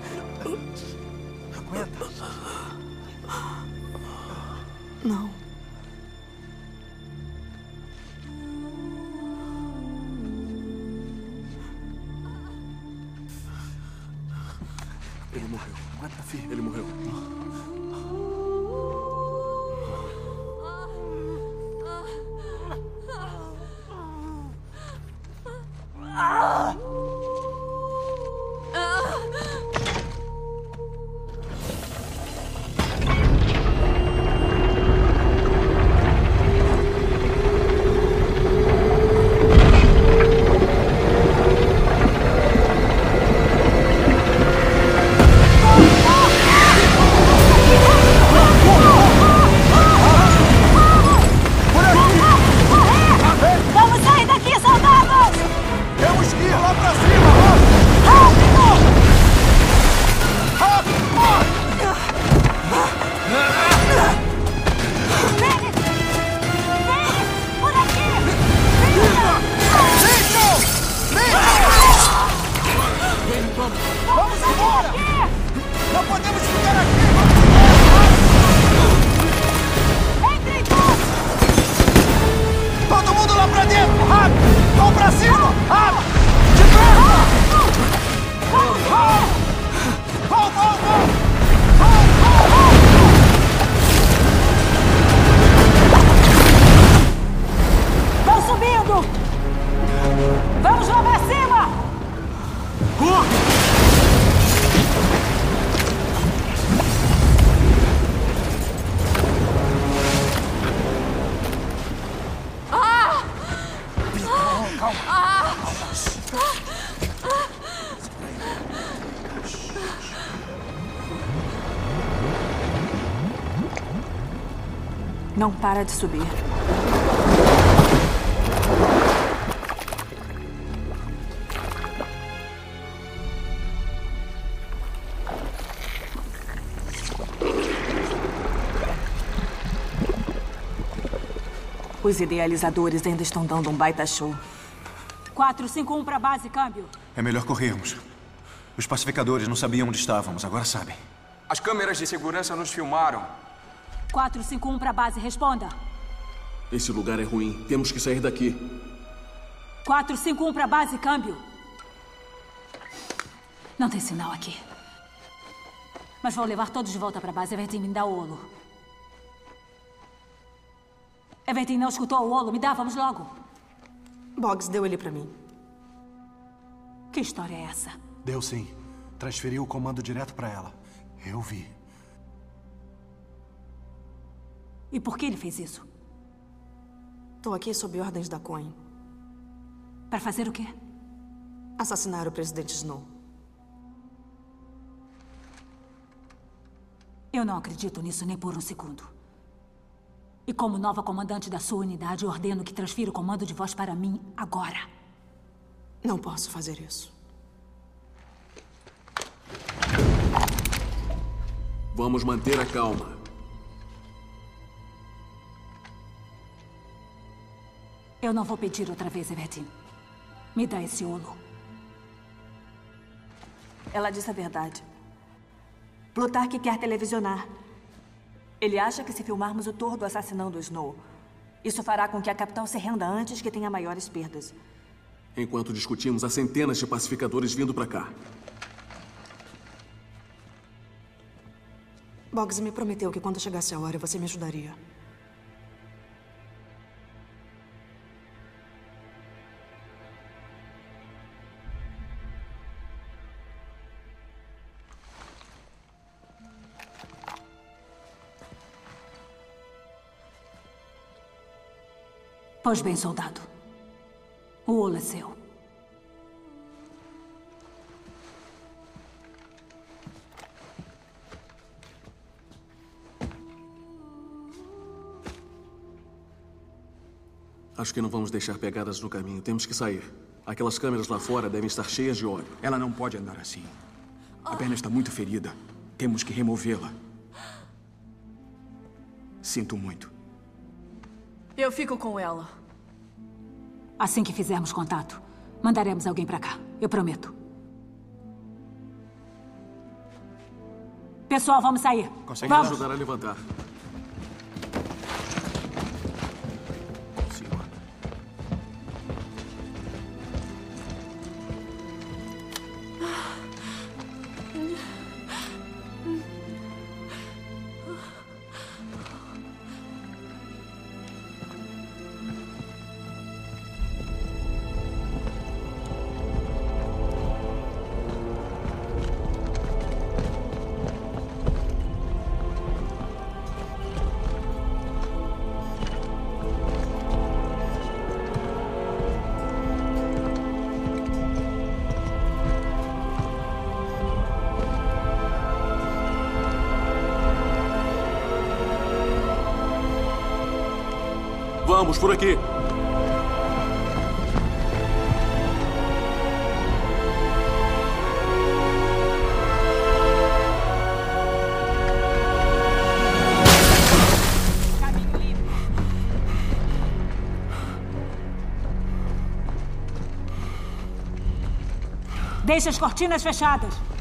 Vamos lá pra cima! Corre! Não para de subir. Os idealizadores ainda estão dando um baita show. 451 para base, câmbio. É melhor corrermos. Os pacificadores não sabiam onde estávamos, agora sabem. As câmeras de segurança nos filmaram. 451 para base, responda. Esse lugar é ruim. Temos que sair daqui. 451 para base, câmbio. Não tem sinal aqui. Mas vou levar todos de volta para base. Everton, me dá o olo. Everton não escutou o olo. Me dá, vamos logo. Boggs deu ele para mim. Que história é essa? Deu sim. Transferiu o comando direto para ela. Eu vi. E por que ele fez isso? Tô aqui sob ordens da Coin. Para fazer o quê? Assassinar o presidente Snow. Eu não acredito nisso nem por um segundo. E como nova comandante da sua unidade, ordeno que transfira o comando de voz para mim agora. Não posso fazer isso. Vamos manter a calma. Eu não vou pedir outra vez, Everton. Me dá esse olo. Ela disse a verdade. Plutarque quer televisionar. Ele acha que se filmarmos o tordo assassinando o Snow, isso fará com que a capital se renda antes que tenha maiores perdas. Enquanto discutimos, há centenas de pacificadores vindo para cá. Boggs me prometeu que quando chegasse a hora você me ajudaria. Pois bem, soldado. O olo é seu. Acho que não vamos deixar pegadas no caminho. Temos que sair. Aquelas câmeras lá fora devem estar cheias de óleo. Ela não pode andar assim. A perna está muito ferida. Temos que removê-la. Sinto muito. Eu fico com ela. Assim que fizermos contato, mandaremos alguém para cá. Eu prometo. Pessoal, vamos sair. Consegue vamos. nos ajudar a levantar. Por aqui. Deixe as cortinas fechadas.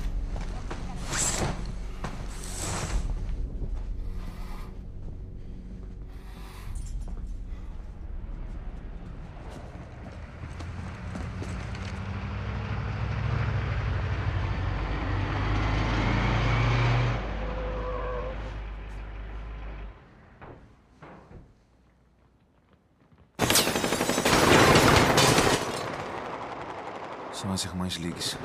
Mas.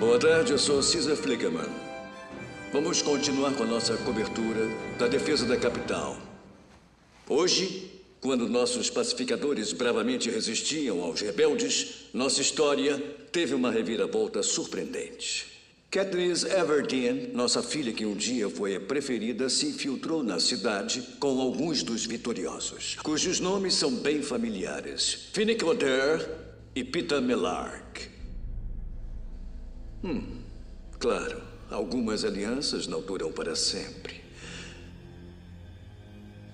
Boa tarde, eu sou Cisa Flickerman. Vamos continuar com a nossa cobertura da defesa da capital. Hoje, quando nossos pacificadores bravamente resistiam aos rebeldes, nossa história teve uma reviravolta surpreendente. Katniss Everdeen, nossa filha que um dia foi a preferida, se infiltrou na cidade com alguns dos vitoriosos, cujos nomes são bem familiares. Finnick Odair e Pita Melark. Hum, claro, algumas alianças não duram para sempre.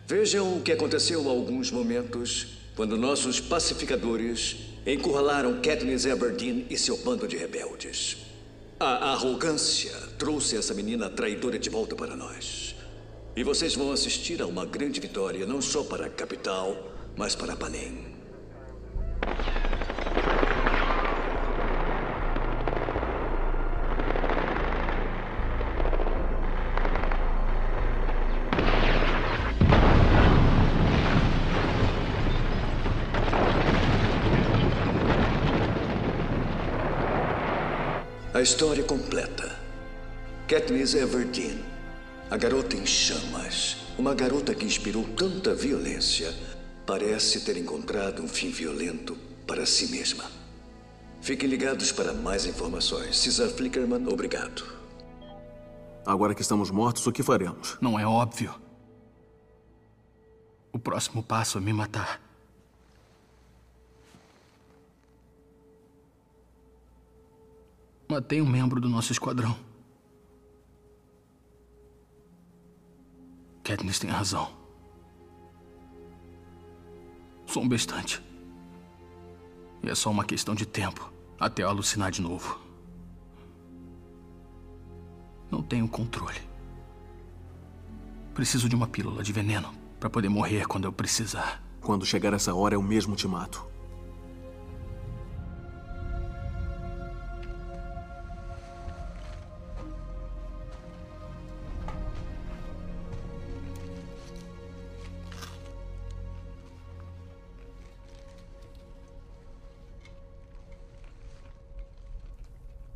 Vejam o que aconteceu há alguns momentos quando nossos pacificadores encurralaram Katniss Everdeen e seu bando de rebeldes. A arrogância trouxe essa menina traidora de volta para nós. E vocês vão assistir a uma grande vitória, não só para a capital, mas para Panem. História completa. Katniss Everdeen, a garota em chamas, uma garota que inspirou tanta violência, parece ter encontrado um fim violento para si mesma. Fiquem ligados para mais informações. Caesar Flickerman, obrigado. Agora que estamos mortos, o que faremos? Não é óbvio. O próximo passo é me matar. Matei um membro do nosso esquadrão. Katniss tem razão. Sou um bestante. E é só uma questão de tempo até eu alucinar de novo. Não tenho controle. Preciso de uma pílula de veneno para poder morrer quando eu precisar. Quando chegar essa hora, eu mesmo te mato.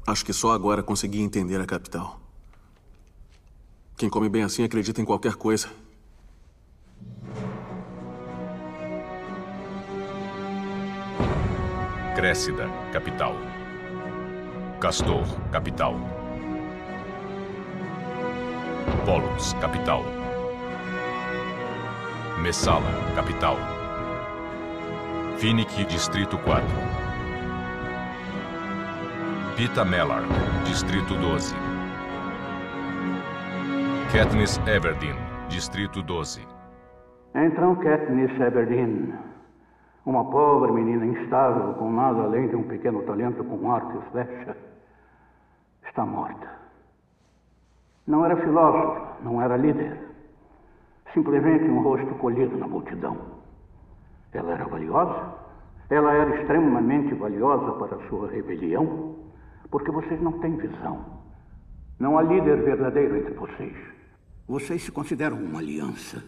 Acho que só agora consegui entender a capital. Quem come bem assim acredita em qualquer coisa. Crécida, capital. Castor, capital. Pollux, capital. Messala, capital. Finnick, Distrito 4. Pita Mellar, Distrito 12. Katniss Everdeen, Distrito 12. Então, Katniss Everdeen, uma pobre menina instável com nada além de um pequeno talento com arco e flecha, está morta. Não era filósofa, não era líder. Simplesmente um rosto colhido na multidão. Ela era valiosa. Ela era extremamente valiosa para a sua rebelião, porque vocês não têm visão. Não há líder verdadeiro entre vocês. Vocês se consideram uma aliança.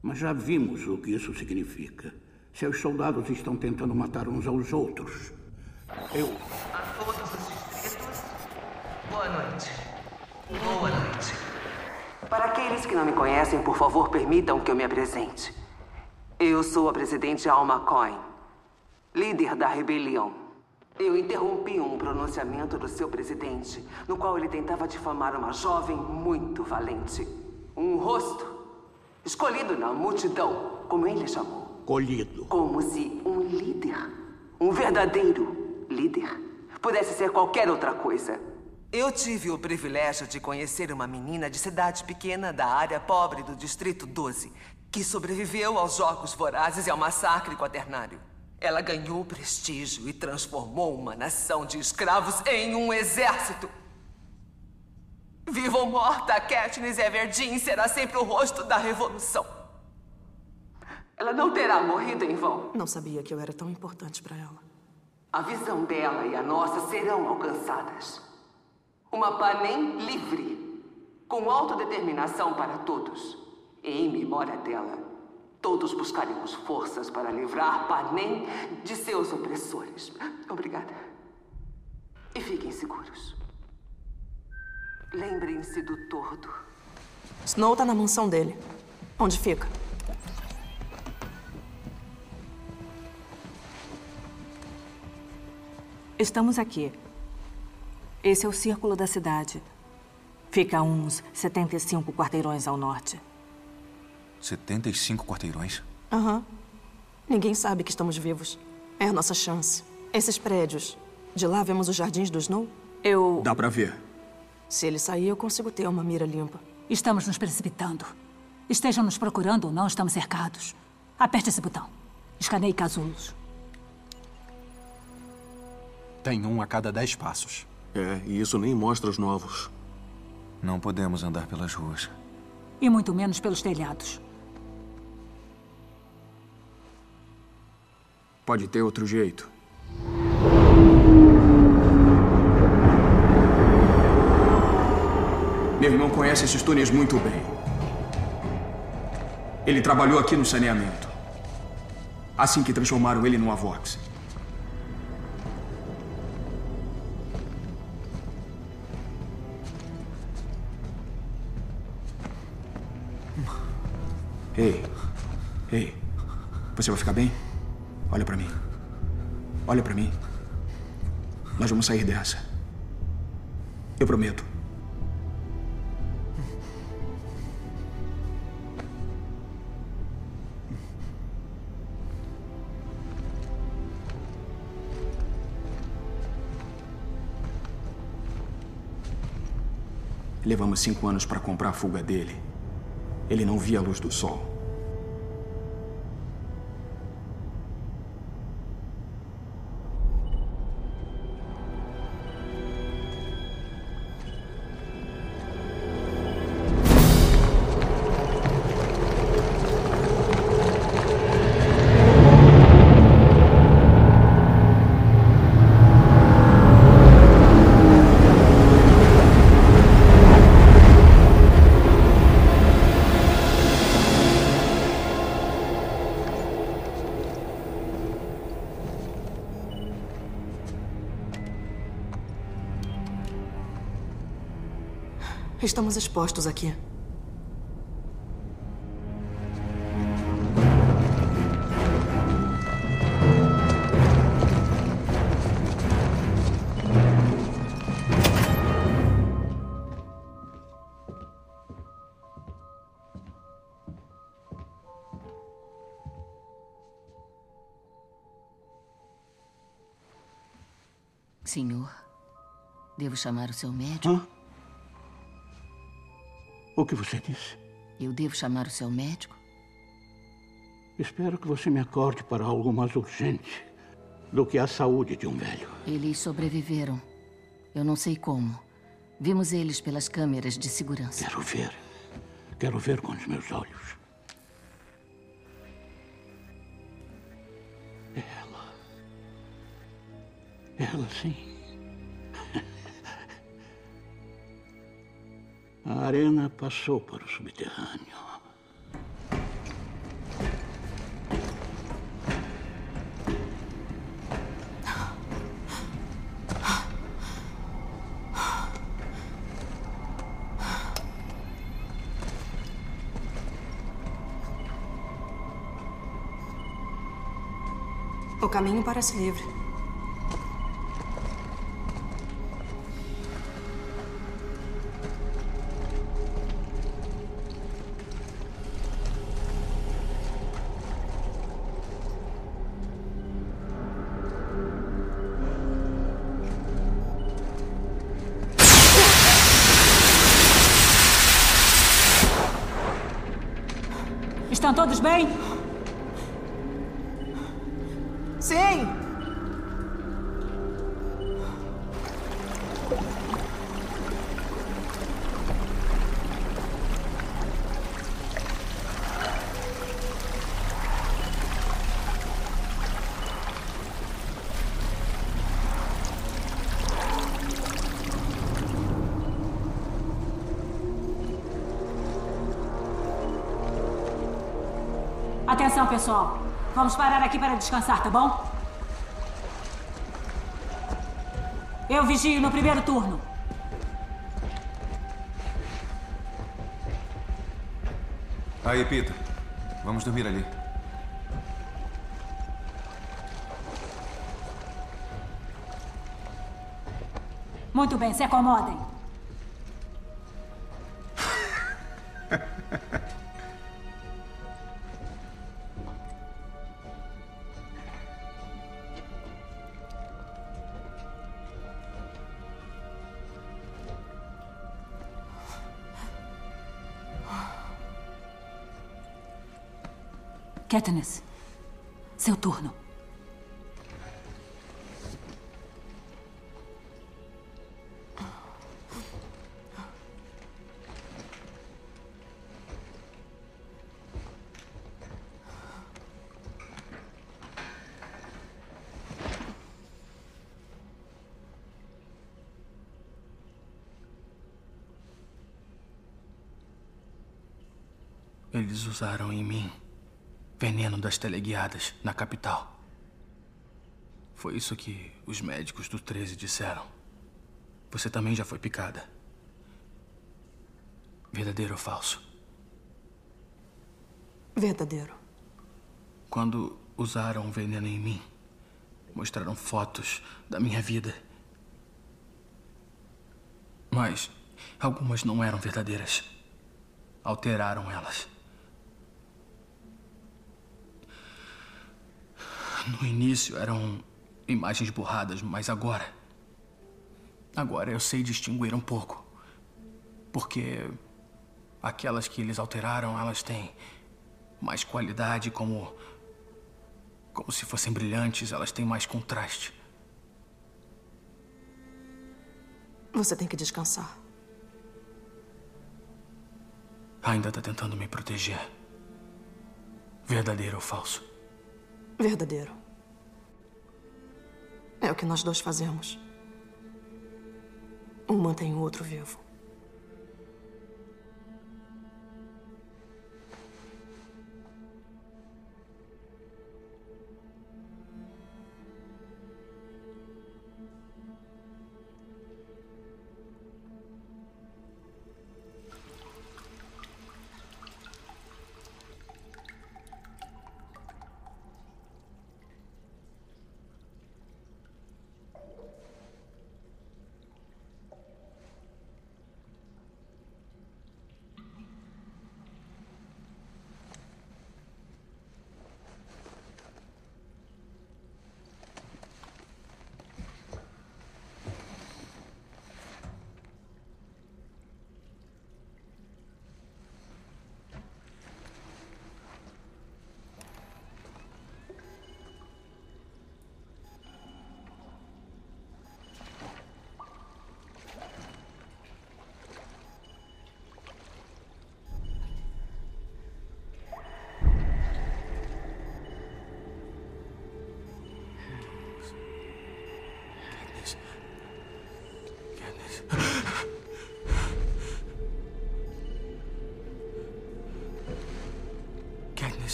Mas já vimos o que isso significa. Seus soldados estão tentando matar uns aos outros. Eu. A todos os distritos, boa noite. Boa noite. Para aqueles que não me conhecem, por favor, permitam que eu me apresente. Eu sou a presidente Alma Coin, líder da rebelião. Eu interrompi um pronunciamento do seu presidente, no qual ele tentava difamar uma jovem muito valente. Um rosto escolhido na multidão, como ele chamou. Colhido. Como se um líder, um verdadeiro líder, pudesse ser qualquer outra coisa. Eu tive o privilégio de conhecer uma menina de cidade pequena da área pobre do Distrito 12, que sobreviveu aos Jogos Vorazes e ao massacre quaternário. Ela ganhou prestígio e transformou uma nação de escravos em um exército. Viva ou morta, Katniss Everdeen será sempre o rosto da revolução. Ela não terá morrido em vão. Não sabia que eu era tão importante para ela. A visão dela e a nossa serão alcançadas. Uma Panem livre, com autodeterminação para todos. E em memória dela, todos buscaremos forças para livrar Panem de seus opressores. Obrigada. E fiquem seguros. Lembrem-se do tordo. Snow tá na mansão dele. Onde fica? Estamos aqui. Esse é o círculo da cidade. Fica a uns 75 quarteirões ao norte. 75 quarteirões? Aham. Ninguém sabe que estamos vivos. É a nossa chance. Esses prédios. De lá vemos os jardins do Snow? Eu. Dá pra ver. Se ele sair, eu consigo ter uma mira limpa. Estamos nos precipitando. Estejam nos procurando ou não, estamos cercados. Aperte esse botão. Escaneie casulos. Tem um a cada dez passos. É, e isso nem mostra os novos. Não podemos andar pelas ruas. E muito menos pelos telhados. Pode ter outro jeito. Meu irmão conhece esses túneis muito bem. Ele trabalhou aqui no saneamento. Assim que transformaram ele num Avox. Ei. Ei. Você vai ficar bem? Olha pra mim. Olha pra mim. Nós vamos sair dessa. Eu prometo. Levamos cinco anos para comprar a fuga dele. Ele não via a luz do sol. Estamos expostos aqui. Senhor, devo chamar o seu médico? O que você disse? Eu devo chamar o seu médico? Espero que você me acorde para algo mais urgente do que a saúde de um velho. Eles sobreviveram. Eu não sei como. Vimos eles pelas câmeras de segurança. Quero ver. Quero ver com os meus olhos. Ela. Ela sim. A arena passou para o subterrâneo. O caminho parece livre. Bem? Pessoal. Vamos parar aqui para descansar, tá bom? Eu vigio no primeiro turno. Aí, Pita. Vamos dormir ali. Muito bem, se acomodem. Katniss, seu turno. Eles usaram em mim veneno das teleguiadas na capital. Foi isso que os médicos do 13 disseram. Você também já foi picada. Verdadeiro ou falso? Verdadeiro. Quando usaram veneno em mim, mostraram fotos da minha vida. Mas algumas não eram verdadeiras. Alteraram elas. No início eram imagens borradas, mas agora. Agora eu sei distinguir um pouco. Porque aquelas que eles alteraram, elas têm mais qualidade, como. como se fossem brilhantes, elas têm mais contraste. Você tem que descansar. Ainda está tentando me proteger. Verdadeiro ou falso? Verdadeiro. É o que nós dois fazemos. Um mantém o outro vivo.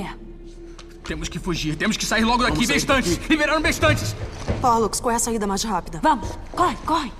É? Temos que fugir, temos que sair logo daqui. Vamos Bestantes! daqui. Liberaram bestantes! Pollux, qual é a saída mais rápida? Vamos! Corre, corre!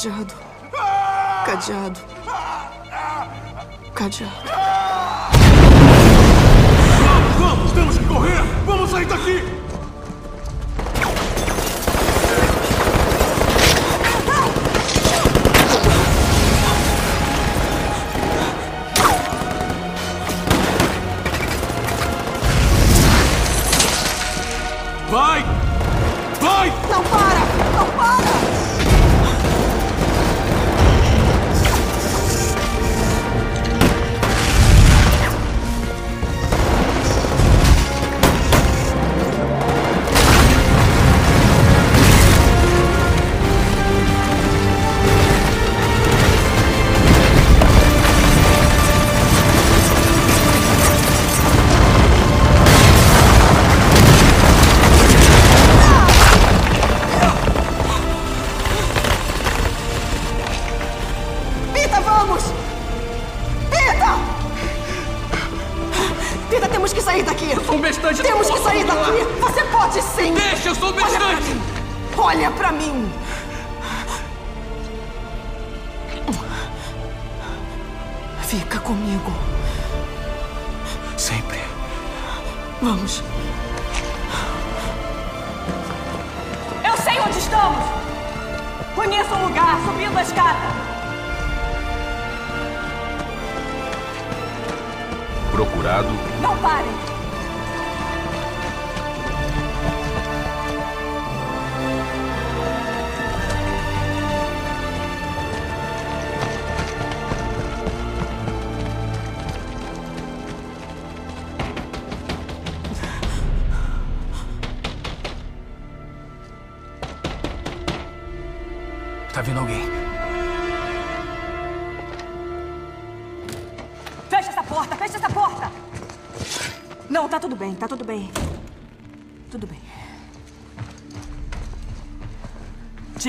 Cadeado. Cadeado. Cadeado. Vamos, vamos! Temos que correr! Vamos sair daqui! Vai! Vai! Não para! Não para!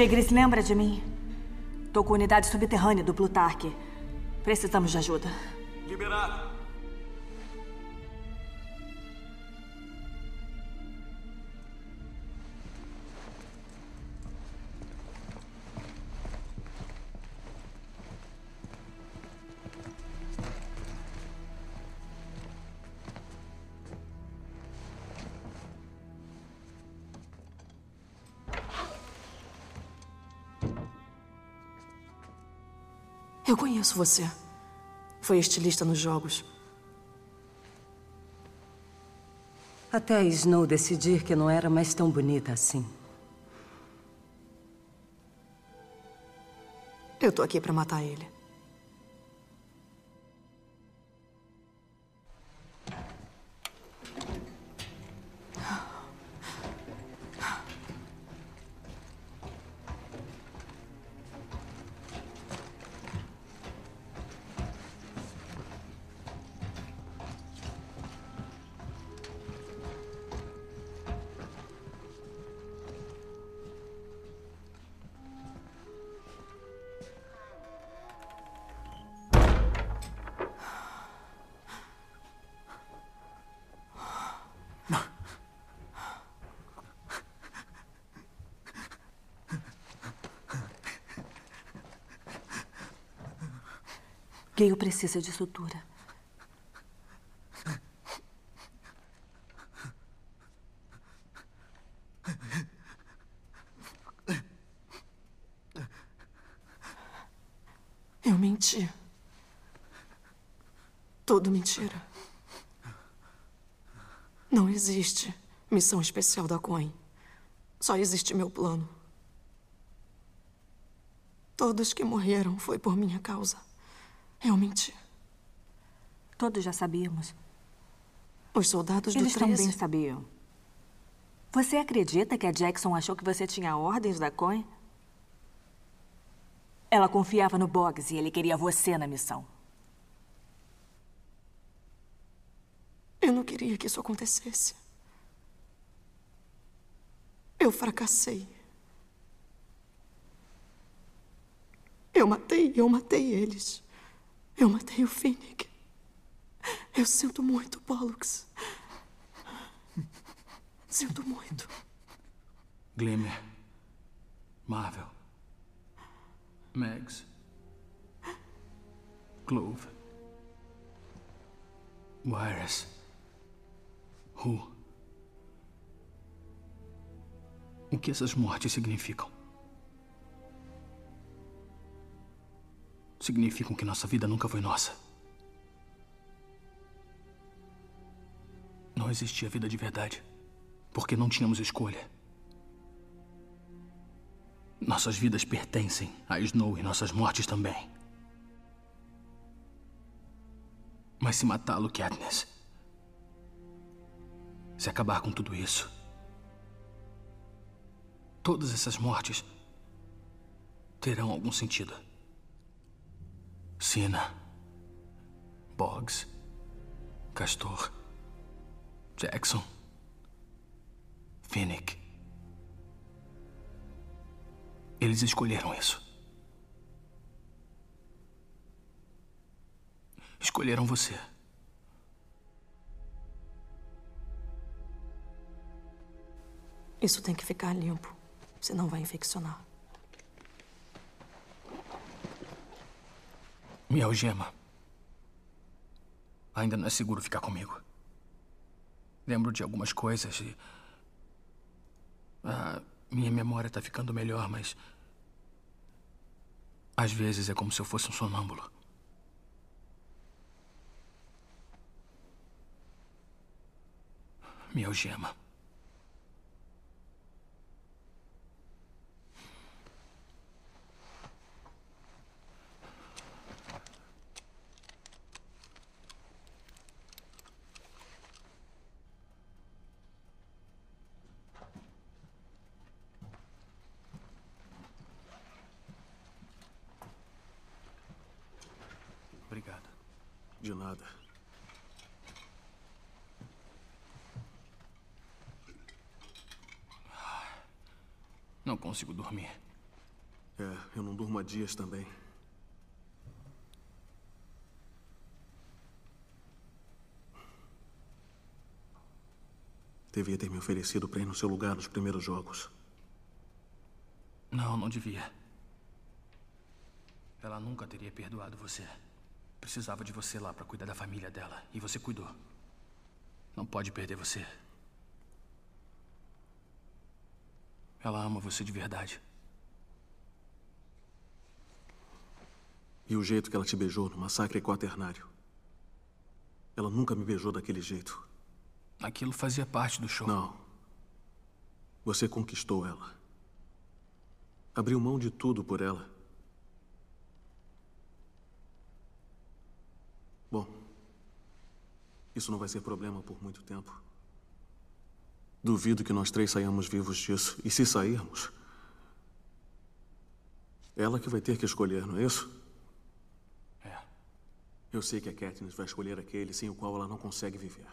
Tigres, lembra de mim? Tô com a unidade subterrânea do Plutarque. Precisamos de ajuda. Conheço você. Foi estilista nos jogos. Até a Snow decidir que não era mais tão bonita assim. Eu tô aqui pra matar ele. Precisa de sutura. Eu menti. Tudo mentira. Não existe missão especial da Coin. Só existe meu plano. Todos que morreram foi por minha causa. Eu menti. Todos já sabíamos. Os soldados do Eles 13... também sabiam. Você acredita que a Jackson achou que você tinha ordens da Coin? Ela confiava no Boggs e ele queria você na missão. Eu não queria que isso acontecesse. Eu fracassei. Eu matei, eu matei eles. Eu matei o Finnick. Eu sinto muito, Pollux. Sinto muito. Glimmer. Marvel. Mags. Clove. Wires. Who? O que essas mortes significam? Significam que nossa vida nunca foi nossa. Não existia vida de verdade. Porque não tínhamos escolha. Nossas vidas pertencem a Snow e nossas mortes também. Mas se matá-lo, Katniss. Se acabar com tudo isso. Todas essas mortes terão algum sentido. Sina, Boggs, Castor, Jackson, Finnick. Eles escolheram isso. Escolheram você. Isso tem que ficar limpo, senão vai infeccionar. Minha algema. Ainda não é seguro ficar comigo. Lembro de algumas coisas e. Minha memória está ficando melhor, mas. Às vezes é como se eu fosse um sonâmbulo. Minha algema. Obrigado. De nada. Não consigo dormir. É, eu não durmo há dias também. Devia ter me oferecido para ir no seu lugar nos primeiros jogos. Não, não devia. Ela nunca teria perdoado você. Precisava de você lá para cuidar da família dela. E você cuidou. Não pode perder você. Ela ama você de verdade. E o jeito que ela te beijou no massacre quaternário. Ela nunca me beijou daquele jeito. Aquilo fazia parte do show. Não. Você conquistou ela. Abriu mão de tudo por ela. Bom, isso não vai ser problema por muito tempo. Duvido que nós três saiamos vivos disso. E se sairmos, ela que vai ter que escolher, não é isso? É. Eu sei que a Katniss vai escolher aquele sem o qual ela não consegue viver.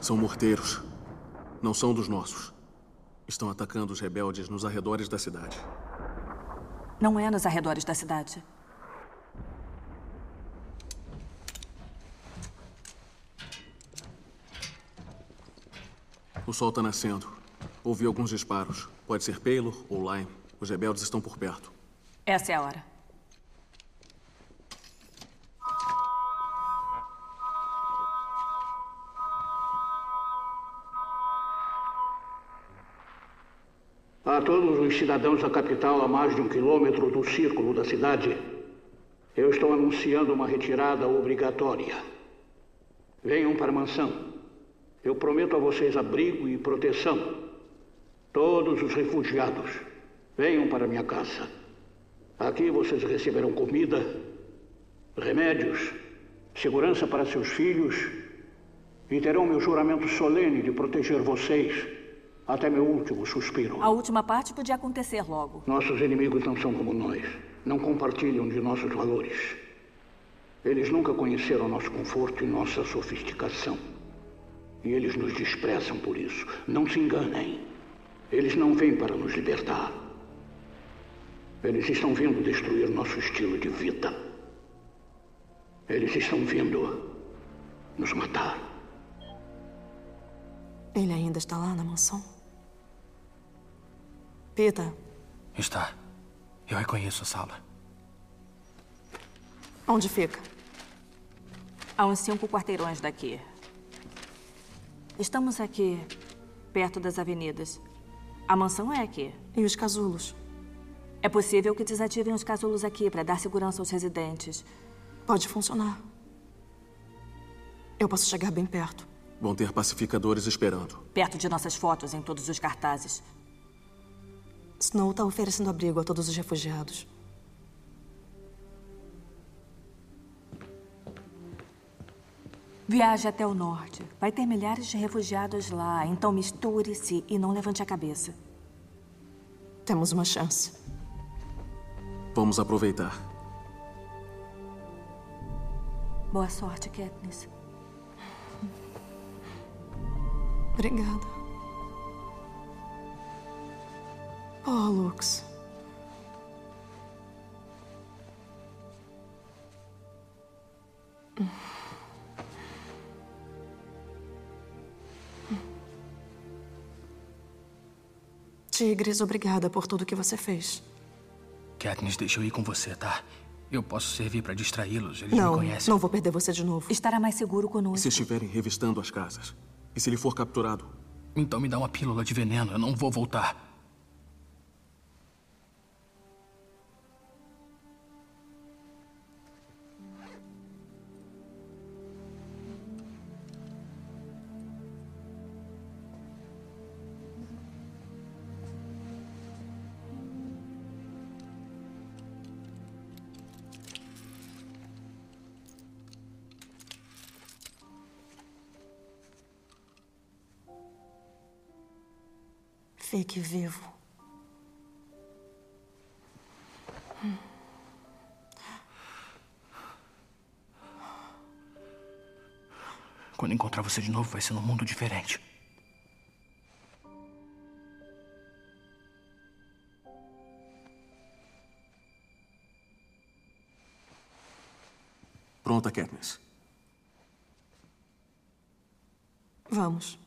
São morteiros. Não são dos nossos. Estão atacando os rebeldes nos arredores da cidade. Não é nos arredores da cidade. O sol está nascendo. Ouvi alguns disparos. Pode ser Paylor ou Lime. Os rebeldes estão por perto. Essa é a hora. Todos os cidadãos da capital a mais de um quilômetro do círculo da cidade, eu estou anunciando uma retirada obrigatória. Venham para a mansão. Eu prometo a vocês abrigo e proteção. Todos os refugiados, venham para minha casa. Aqui vocês receberão comida, remédios, segurança para seus filhos e terão meu juramento solene de proteger vocês até meu último suspiro. A última parte podia acontecer logo. Nossos inimigos não são como nós. Não compartilham de nossos valores. Eles nunca conheceram nosso conforto e nossa sofisticação. E eles nos desprezam por isso. Não se enganem. Eles não vêm para nos libertar. Eles estão vindo destruir nosso estilo de vida. Eles estão vindo nos matar. Ele ainda está lá na mansão? Pita, Está. Eu reconheço a sala. onde fica? A uns cinco quarteirões daqui. Estamos aqui, perto das avenidas. A mansão é aqui. E os casulos? É possível que desativem os casulos aqui para dar segurança aos residentes. Pode funcionar. Eu posso chegar bem perto. Vão ter pacificadores esperando. Perto de nossas fotos em todos os cartazes. Snow está oferecendo abrigo a todos os refugiados. Viaje até o norte. Vai ter milhares de refugiados lá, então misture-se e não levante a cabeça. Temos uma chance. Vamos aproveitar. Boa sorte, Katniss. Obrigada. Pollux. Tigres, obrigada por tudo que você fez. Katniss, deixa eu ir com você, tá? Eu posso servir para distraí-los. Eles me Não, conhecem. não vou perder você de novo. Estará mais seguro E conosco. se estiverem revistando as casas? E se ele for capturado? Então me dá uma pílula de veneno. Eu não vou voltar. Fique vivo. Quando encontrar você de novo, vai ser num mundo diferente. Pronta, Katniss. Vamos.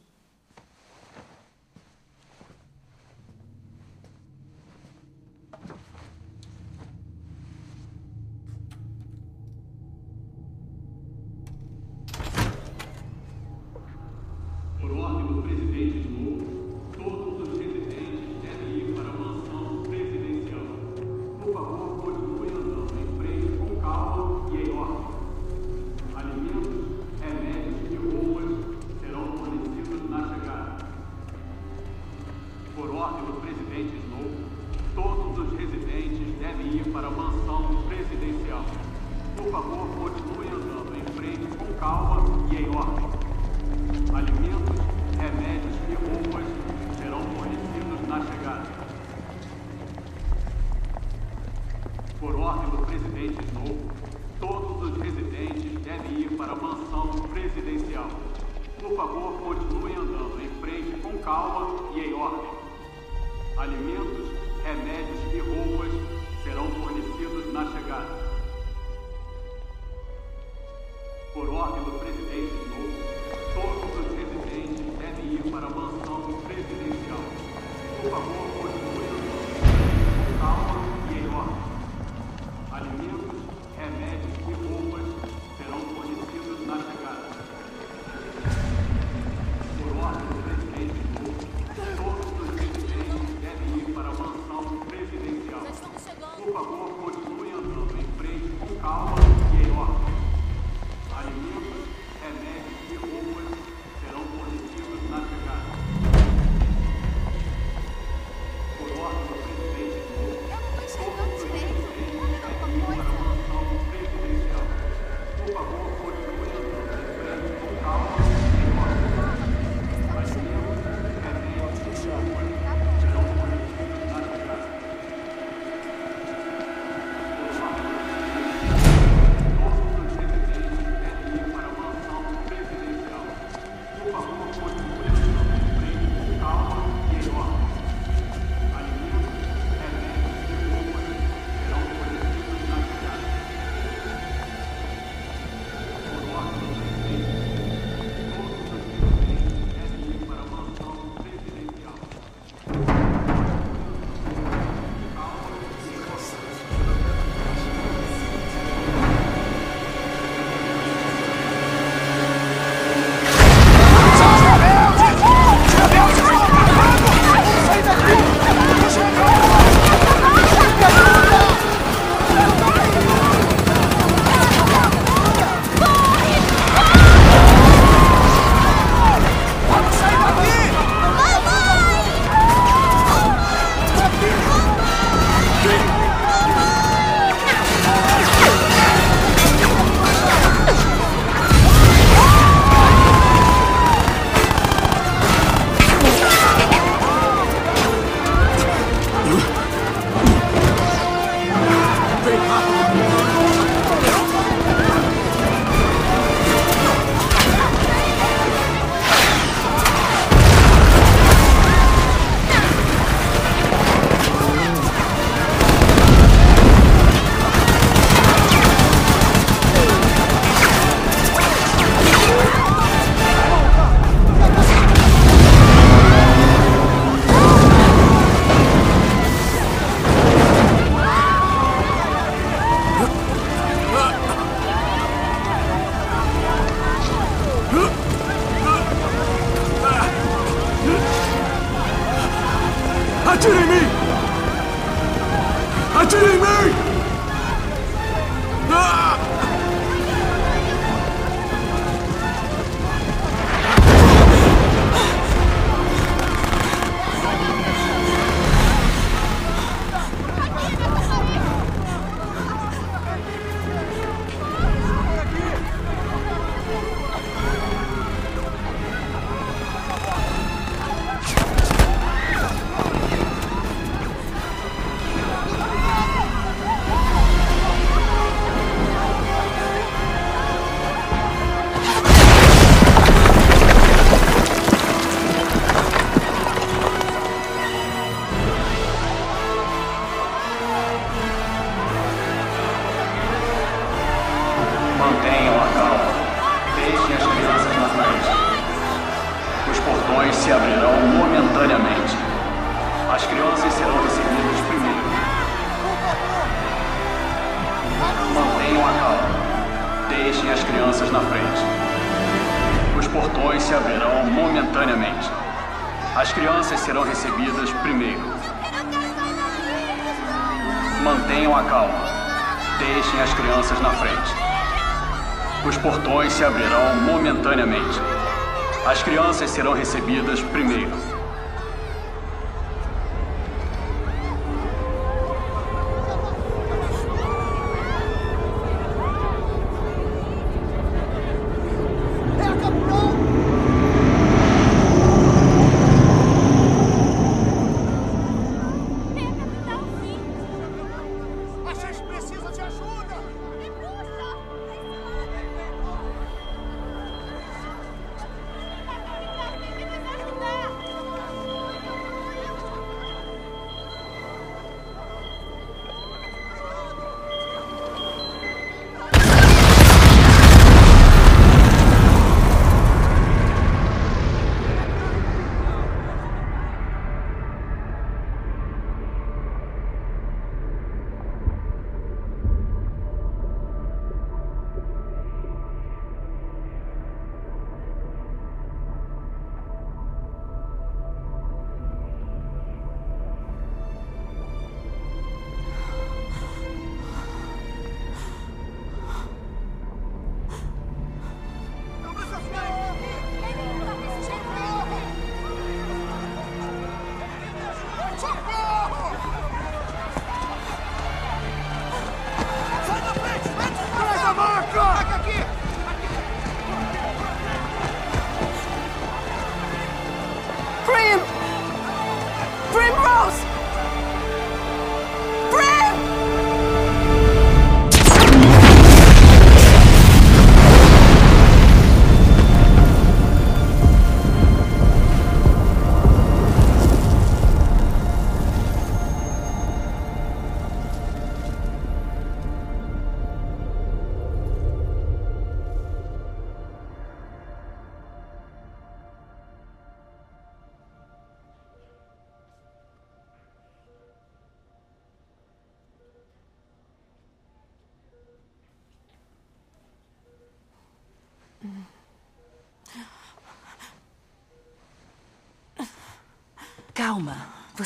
Crianças serão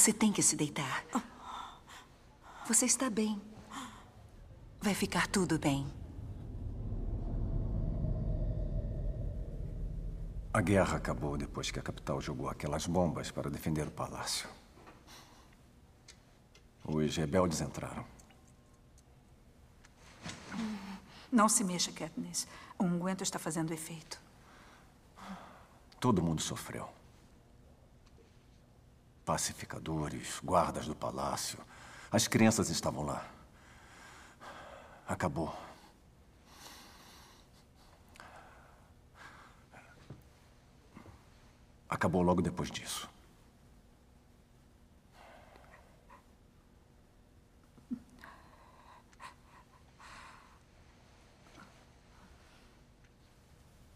Você tem que se deitar. Você está bem. Vai ficar tudo bem. A guerra acabou depois que a capital jogou aquelas bombas para defender o palácio. Os rebeldes entraram. Não se mexa, Katniss. O unguento está fazendo efeito. Todo mundo sofreu. Pacificadores, guardas do palácio. As crianças estavam lá. Acabou. Acabou logo depois disso.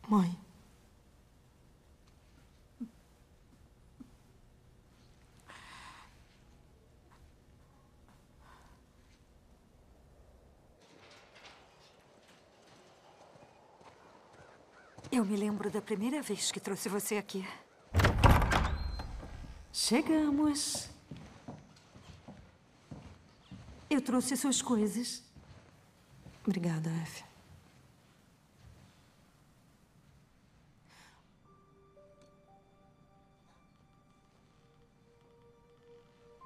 Mãe. Eu me lembro da primeira vez que trouxe você aqui. Chegamos. Eu trouxe suas coisas. Obrigada, F.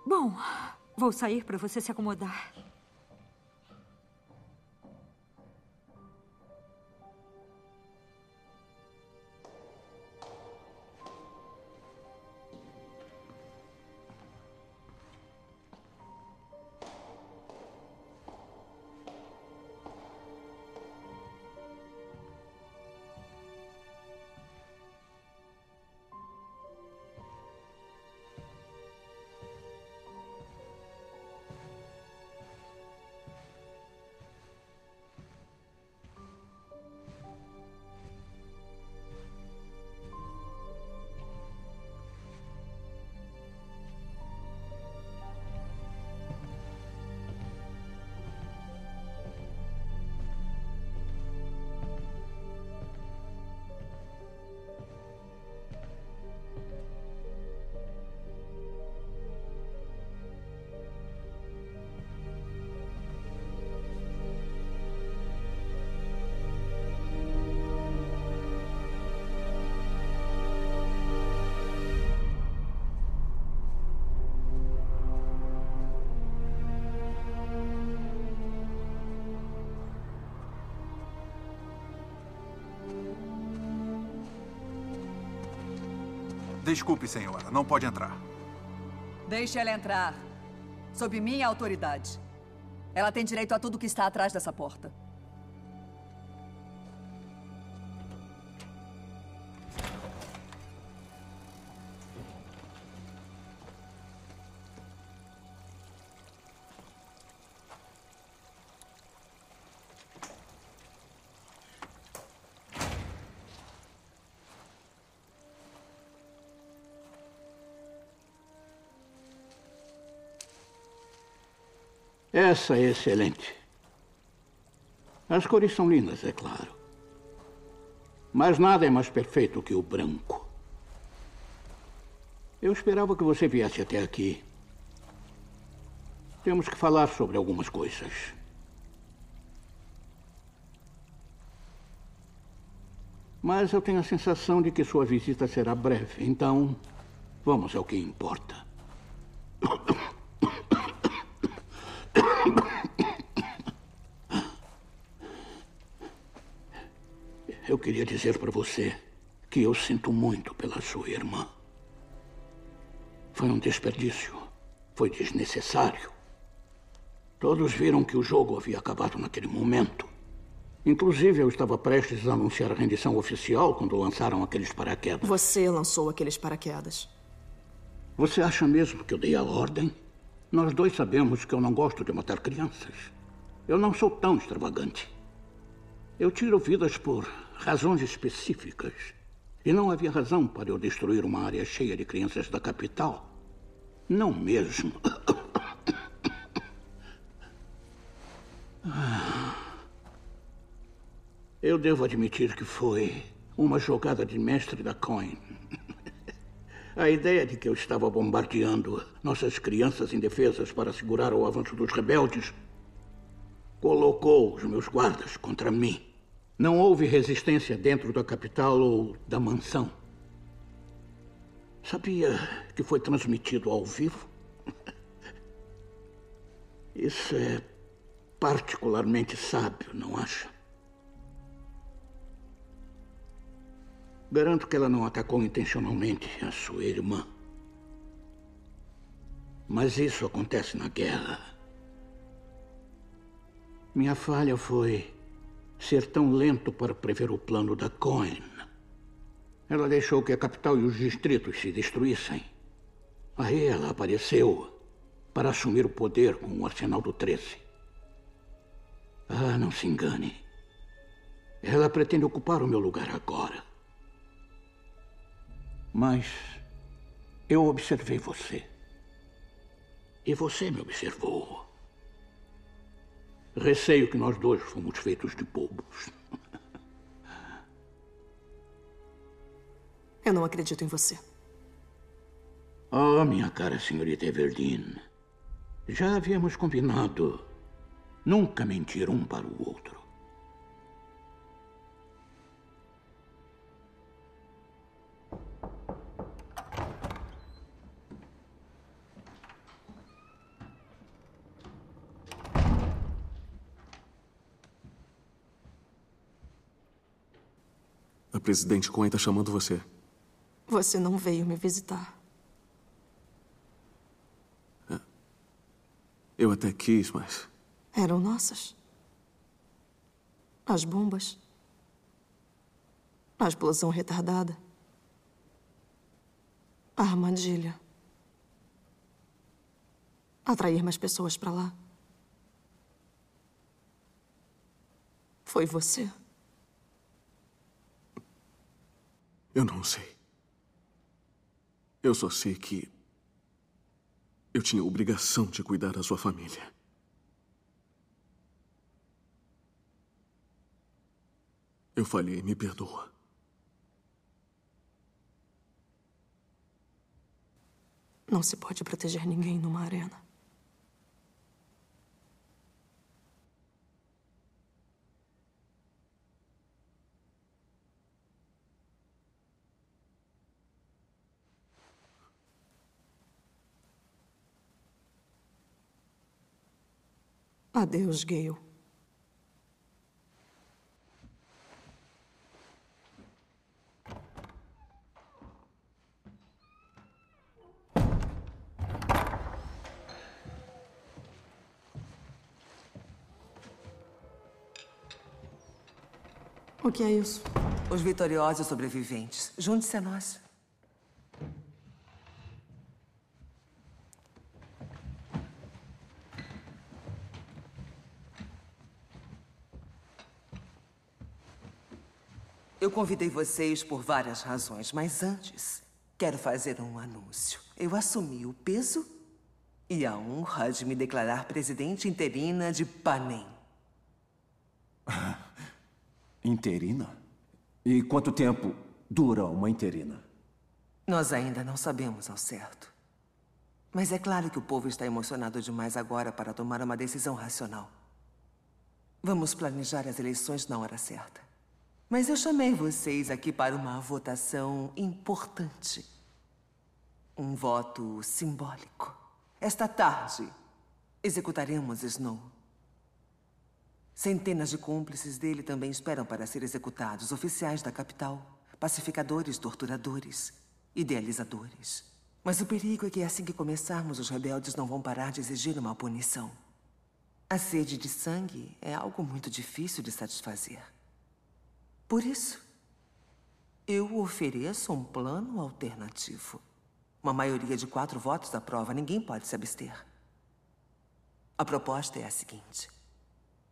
Bom, vou sair para você se acomodar. Desculpe, senhora. Não pode entrar. Deixe ela entrar. Sob minha autoridade. Ela tem direito a tudo que está atrás dessa porta. Essa é excelente. As cores são lindas, é claro. Mas nada é mais perfeito que o branco. Eu esperava que você viesse até aqui. Temos que falar sobre algumas coisas. Mas eu tenho a sensação de que sua visita será breve, então vamos ao que importa. Eu queria dizer para você que eu sinto muito pela sua irmã. Foi um desperdício. Foi desnecessário. Todos viram que o jogo havia acabado naquele momento. Inclusive, eu estava prestes a anunciar a rendição oficial quando lançaram aqueles paraquedas. Você lançou aqueles paraquedas. Você acha mesmo que eu dei a ordem? Nós dois sabemos que eu não gosto de matar crianças. Eu não sou tão extravagante. Eu tiro vidas por razões específicas. E não havia razão para eu destruir uma área cheia de crianças da capital. Não mesmo. Eu devo admitir que foi uma jogada de mestre da Coin. A ideia de que eu estava bombardeando nossas crianças indefesas para segurar o avanço dos rebeldes colocou os meus guardas contra mim. Não houve resistência dentro da capital ou da mansão. Sabia que foi transmitido ao vivo? Isso é particularmente sábio, não acha? Garanto que ela não atacou intencionalmente a sua irmã. Mas isso acontece na guerra. Minha falha foi ser tão lento para prever o plano da Cohen. Ela deixou que a capital e os distritos se destruíssem. Aí ela apareceu para assumir o poder com o arsenal do 13. Ah, não se engane. Ela pretende ocupar o meu lugar agora. Mas eu observei você. E você me observou. Receio que nós dois fomos feitos de bobos. Eu não acredito em você. Oh, minha cara senhorita Everdeen. Já havíamos combinado nunca mentir um para o outro. A presidente Cohen está chamando você. Você não veio me visitar. Eu até quis, mas. Eram nossas. As bombas. A explosão retardada. A armadilha. Atrair mais pessoas para lá. Foi você. Eu não sei. Eu só sei que. Eu tinha obrigação de cuidar da sua família. Eu falhei, me perdoa. Não se pode proteger ninguém numa arena. Adeus, Gale. O que é isso? Os vitoriosos sobreviventes. Junte-se a nós. Eu convidei vocês por várias razões, mas antes, quero fazer um anúncio. Eu assumi o peso e a honra de me declarar presidente interina de Panem. Interina? E quanto tempo dura uma interina? Nós ainda não sabemos ao certo. Mas é claro que o povo está emocionado demais agora para tomar uma decisão racional. Vamos planejar as eleições na hora certa. Mas eu chamei vocês aqui para uma votação importante. Um voto simbólico. Esta tarde, executaremos Snow. Centenas de cúmplices dele também esperam para ser executados. Oficiais da capital, pacificadores, torturadores, idealizadores. Mas o perigo é que assim que começarmos, os rebeldes não vão parar de exigir uma punição. A sede de sangue é algo muito difícil de satisfazer. Por isso, eu ofereço um plano alternativo. Uma maioria de quatro votos aprova, ninguém pode se abster. A proposta é a seguinte: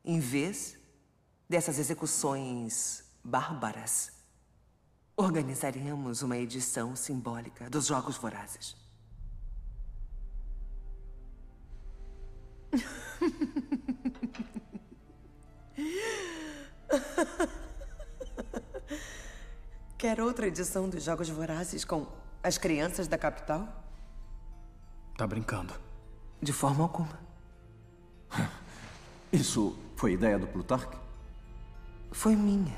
em vez dessas execuções bárbaras, organizaremos uma edição simbólica dos Jogos Vorazes. Quer outra edição dos Jogos Vorazes com as crianças da capital? Tá brincando. De forma alguma. Isso foi ideia do Plutarque? Foi minha.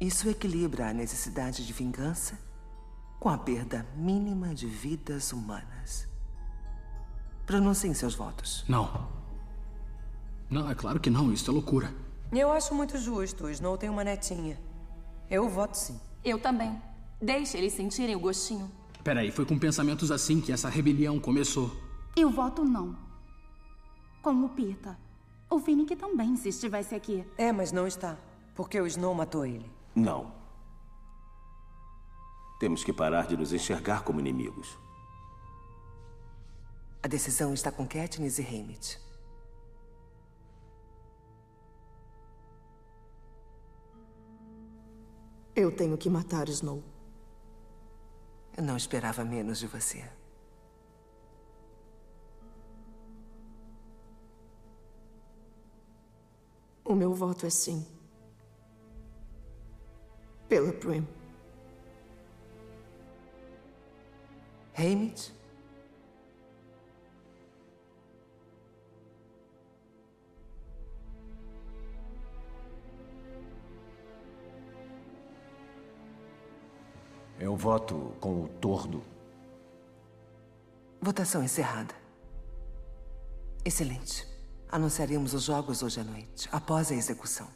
Isso equilibra a necessidade de vingança com a perda mínima de vidas humanas. Pronunciem seus votos. Não. Não, é claro que não. Isso é loucura. Eu acho muito justo. Snow tem uma netinha. Eu voto sim. Eu também. Deixe eles sentirem o gostinho. Peraí, foi com pensamentos assim que essa rebelião começou. Eu voto não. Com o Pita. O Finnick também, se estivesse aqui. É, mas não está. Porque o Snow matou ele. Não. Temos que parar de nos enxergar como inimigos. A decisão está com Katniss e Haymitch. Eu tenho que matar Snow. Eu não esperava menos de você. O meu voto é sim. Pela Prim. Haymitch? Eu voto com o tordo. Votação encerrada. Excelente. Anunciaremos os jogos hoje à noite, após a execução.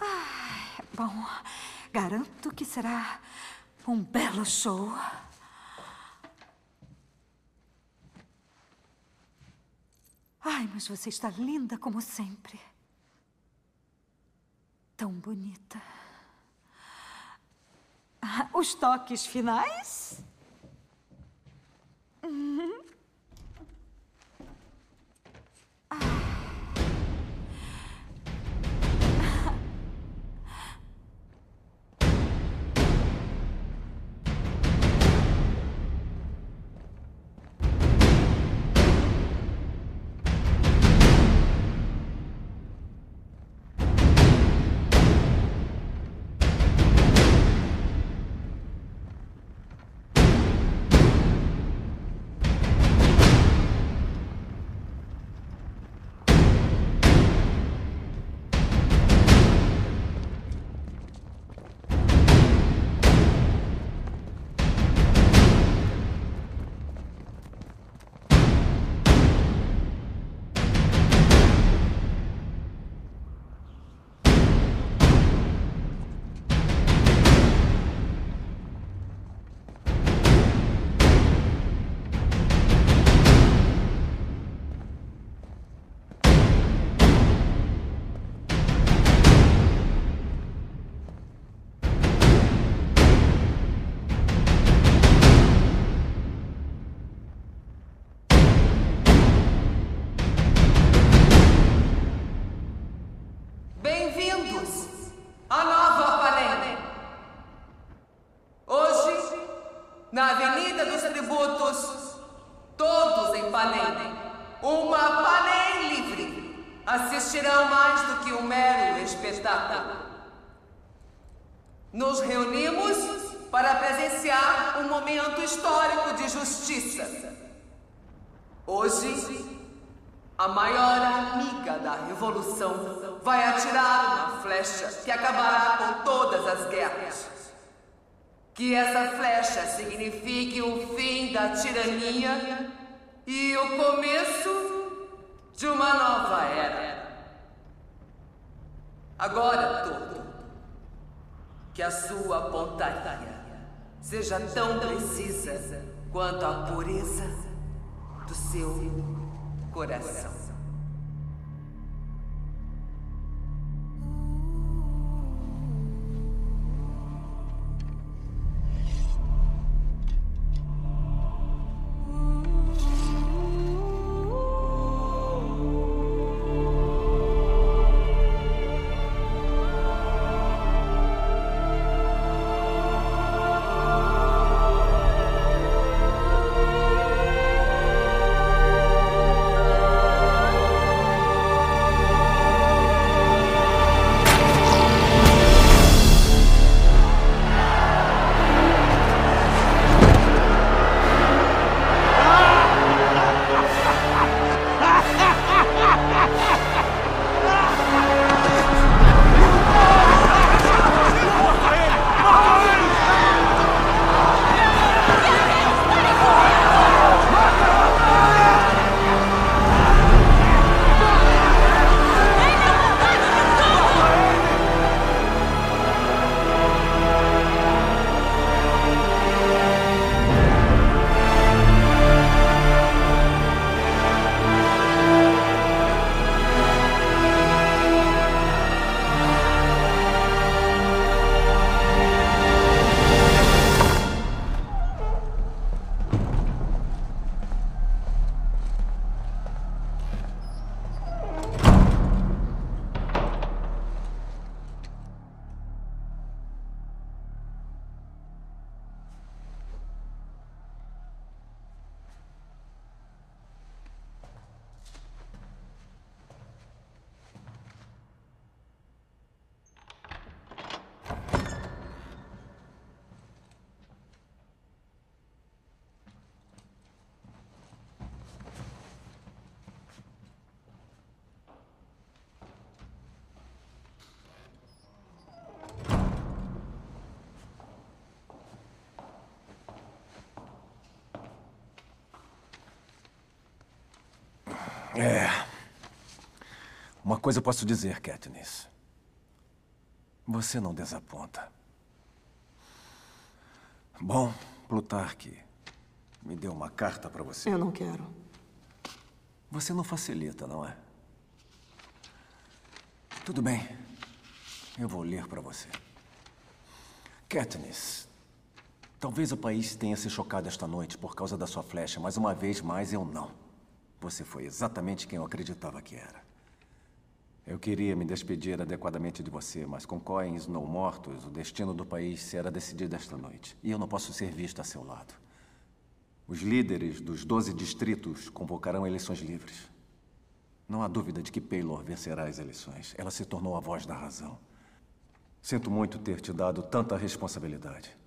Ah, bom, garanto que será um belo show. Ai, mas você está linda como sempre. Tão bonita. Ah, Os toques finais? Uhum. na Avenida dos Tributos, todos em Panem. Uma Panem livre. Assistirão mais do que um mero espetáculo. Nos reunimos para presenciar um momento histórico de justiça. Hoje, a maior amiga da revolução vai atirar uma flecha que acabará com todas as guerras. Que essa flecha signifique o fim da tirania e o começo de uma nova era. Agora, todo, que a sua pontaria seja tão precisa quanto a pureza do seu coração. Coisa eu posso dizer, Katniss. Você não desaponta. Bom, Plutarque me deu uma carta para você. Eu não quero. Você não facilita, não é? Tudo bem. Eu vou ler para você. Katniss, talvez o país tenha se chocado esta noite por causa da sua flecha, mas uma vez mais eu não. Você foi exatamente quem eu acreditava que era. Eu queria me despedir adequadamente de você, mas com Cohen e Snow mortos, o destino do país será decidido esta noite. E eu não posso ser visto a seu lado. Os líderes dos 12 distritos convocarão eleições livres. Não há dúvida de que Paylor vencerá as eleições. Ela se tornou a voz da razão. Sinto muito ter te dado tanta responsabilidade.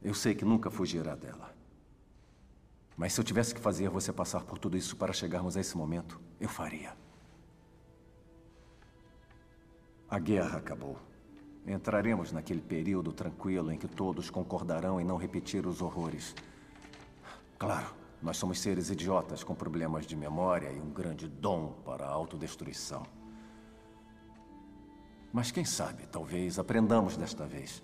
Eu sei que nunca fugirá dela. Mas se eu tivesse que fazer você passar por tudo isso para chegarmos a esse momento, eu faria. A guerra acabou. Entraremos naquele período tranquilo em que todos concordarão em não repetir os horrores. Claro, nós somos seres idiotas com problemas de memória e um grande dom para a autodestruição. Mas quem sabe, talvez aprendamos desta vez.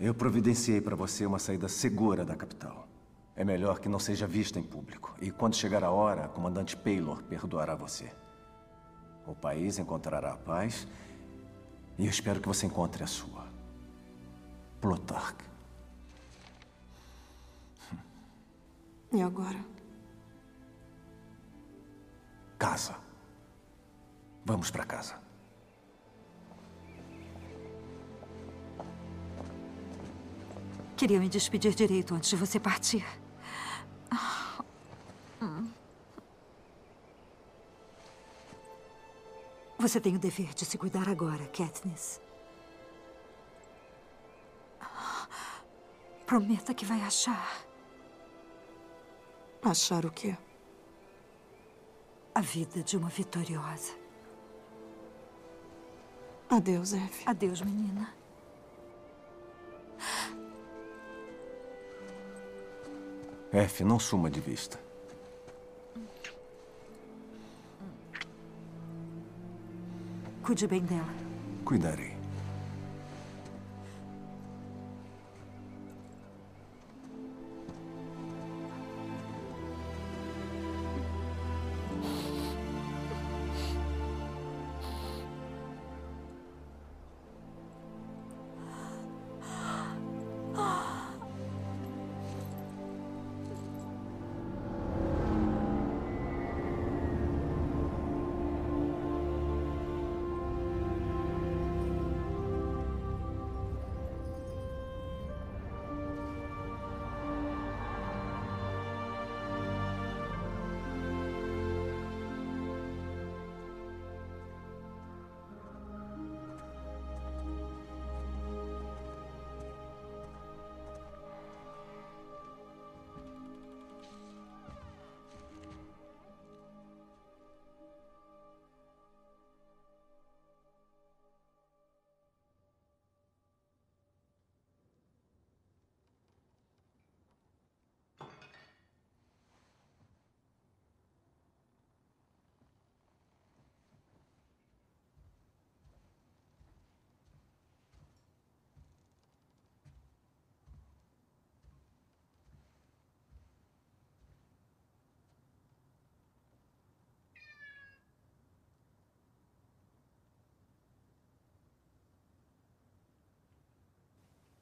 Eu providenciei para você uma saída segura da capital. É melhor que não seja vista em público. E quando chegar a hora, comandante Paylor perdoará você. O país encontrará a paz e eu espero que você encontre a sua. Plutarch. E agora? Casa. Vamos para casa. Queria me despedir direito antes de você partir. Você tem o dever de se cuidar agora, Katniss. Prometa que vai achar. Achar o quê? A vida de uma vitoriosa. Adeus, F. Adeus, menina. F, não suma de vista. Cuide bem dela. Cuidarei.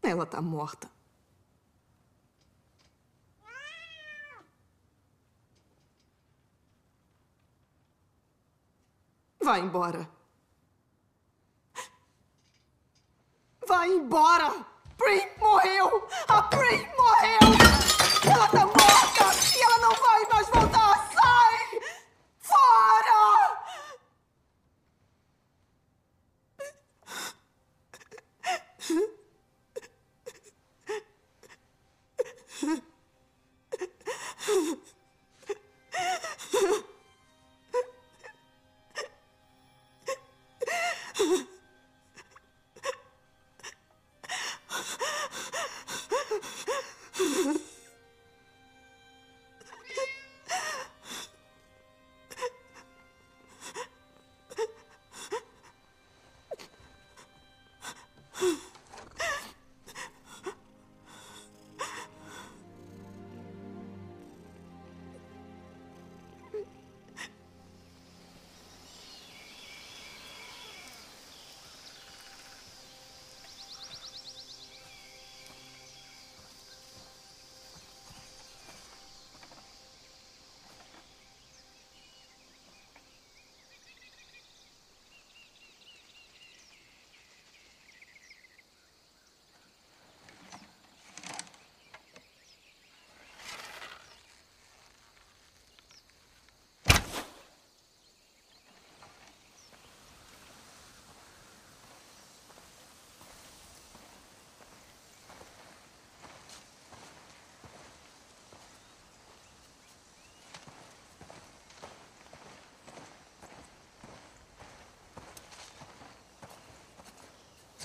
Ela tá morta. Vai embora. Vai embora! Prim morreu! A Prim morreu! Ela tá morta!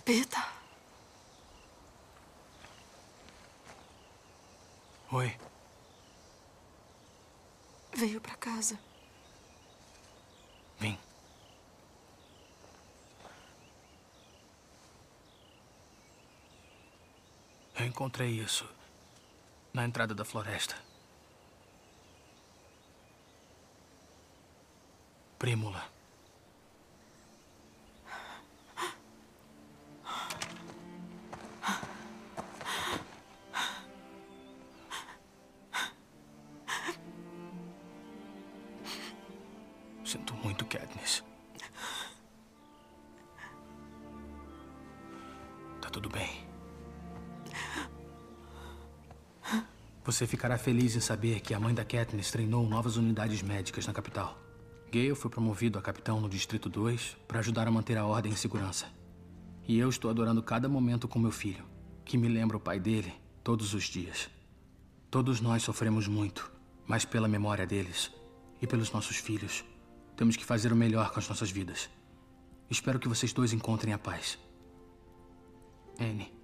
Pita. Oi. Veio pra casa. Vim. Eu encontrei isso na entrada da floresta. Prímula. Você ficará feliz em saber que a mãe da Katniss treinou novas unidades médicas na capital. Gale foi promovido a capitão no Distrito 2 para ajudar a manter a ordem e segurança. E eu estou adorando cada momento com meu filho, que me lembra o pai dele todos os dias. Todos nós sofremos muito, mas pela memória deles e pelos nossos filhos, temos que fazer o melhor com as nossas vidas. Espero que vocês dois encontrem a paz. Anne.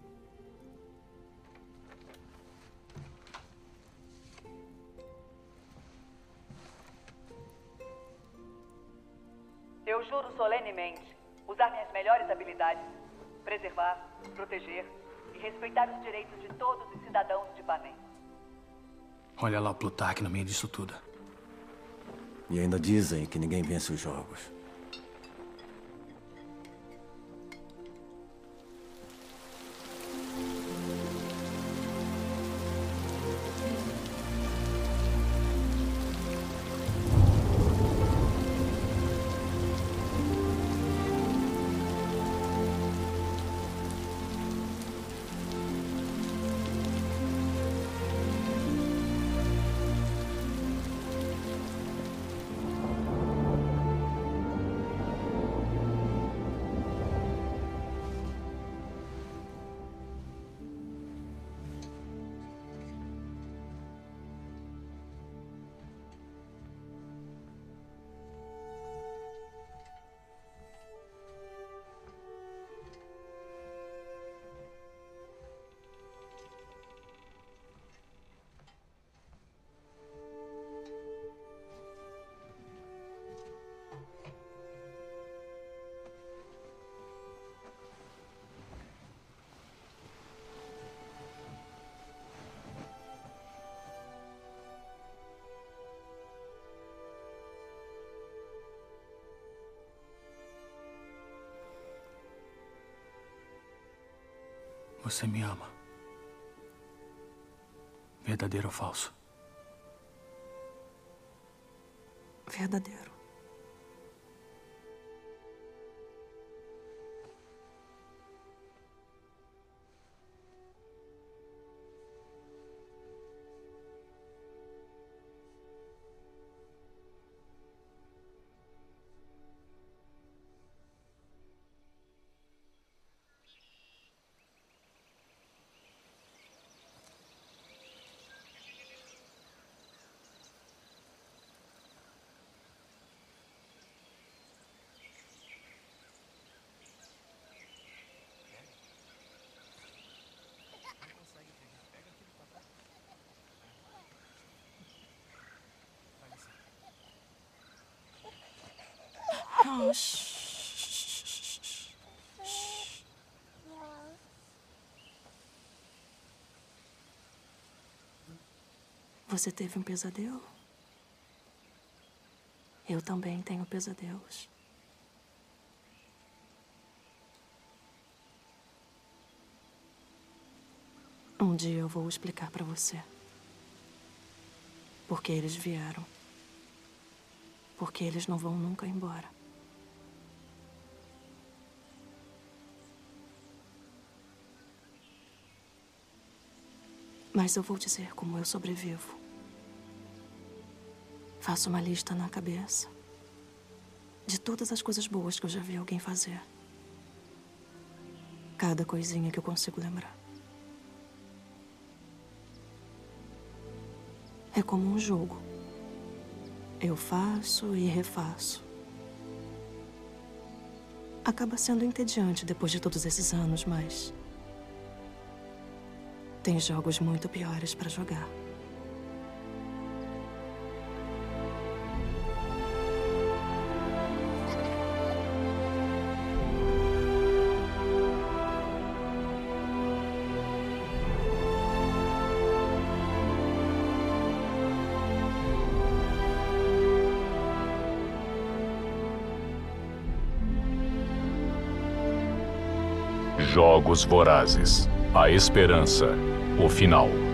Preservar, proteger e respeitar os direitos de todos os cidadãos de Panem. Olha lá o Plutarque no meio disso tudo. E ainda dizem que ninguém vence os jogos. Você me ama. Verdadeiro ou falso? Verdadeiro. Você teve um pesadelo? Eu também tenho pesadelos. Um dia eu vou explicar para você. Porque eles vieram. Porque eles não vão nunca embora. Mas eu vou dizer como eu sobrevivo. Faço uma lista na cabeça de todas as coisas boas que eu já vi alguém fazer. Cada coisinha que eu consigo lembrar. É como um jogo. Eu faço e refaço. Acaba sendo entediante depois de todos esses anos, mas. Tem jogos muito piores para jogar. Jogos Vorazes. A Esperança. O final.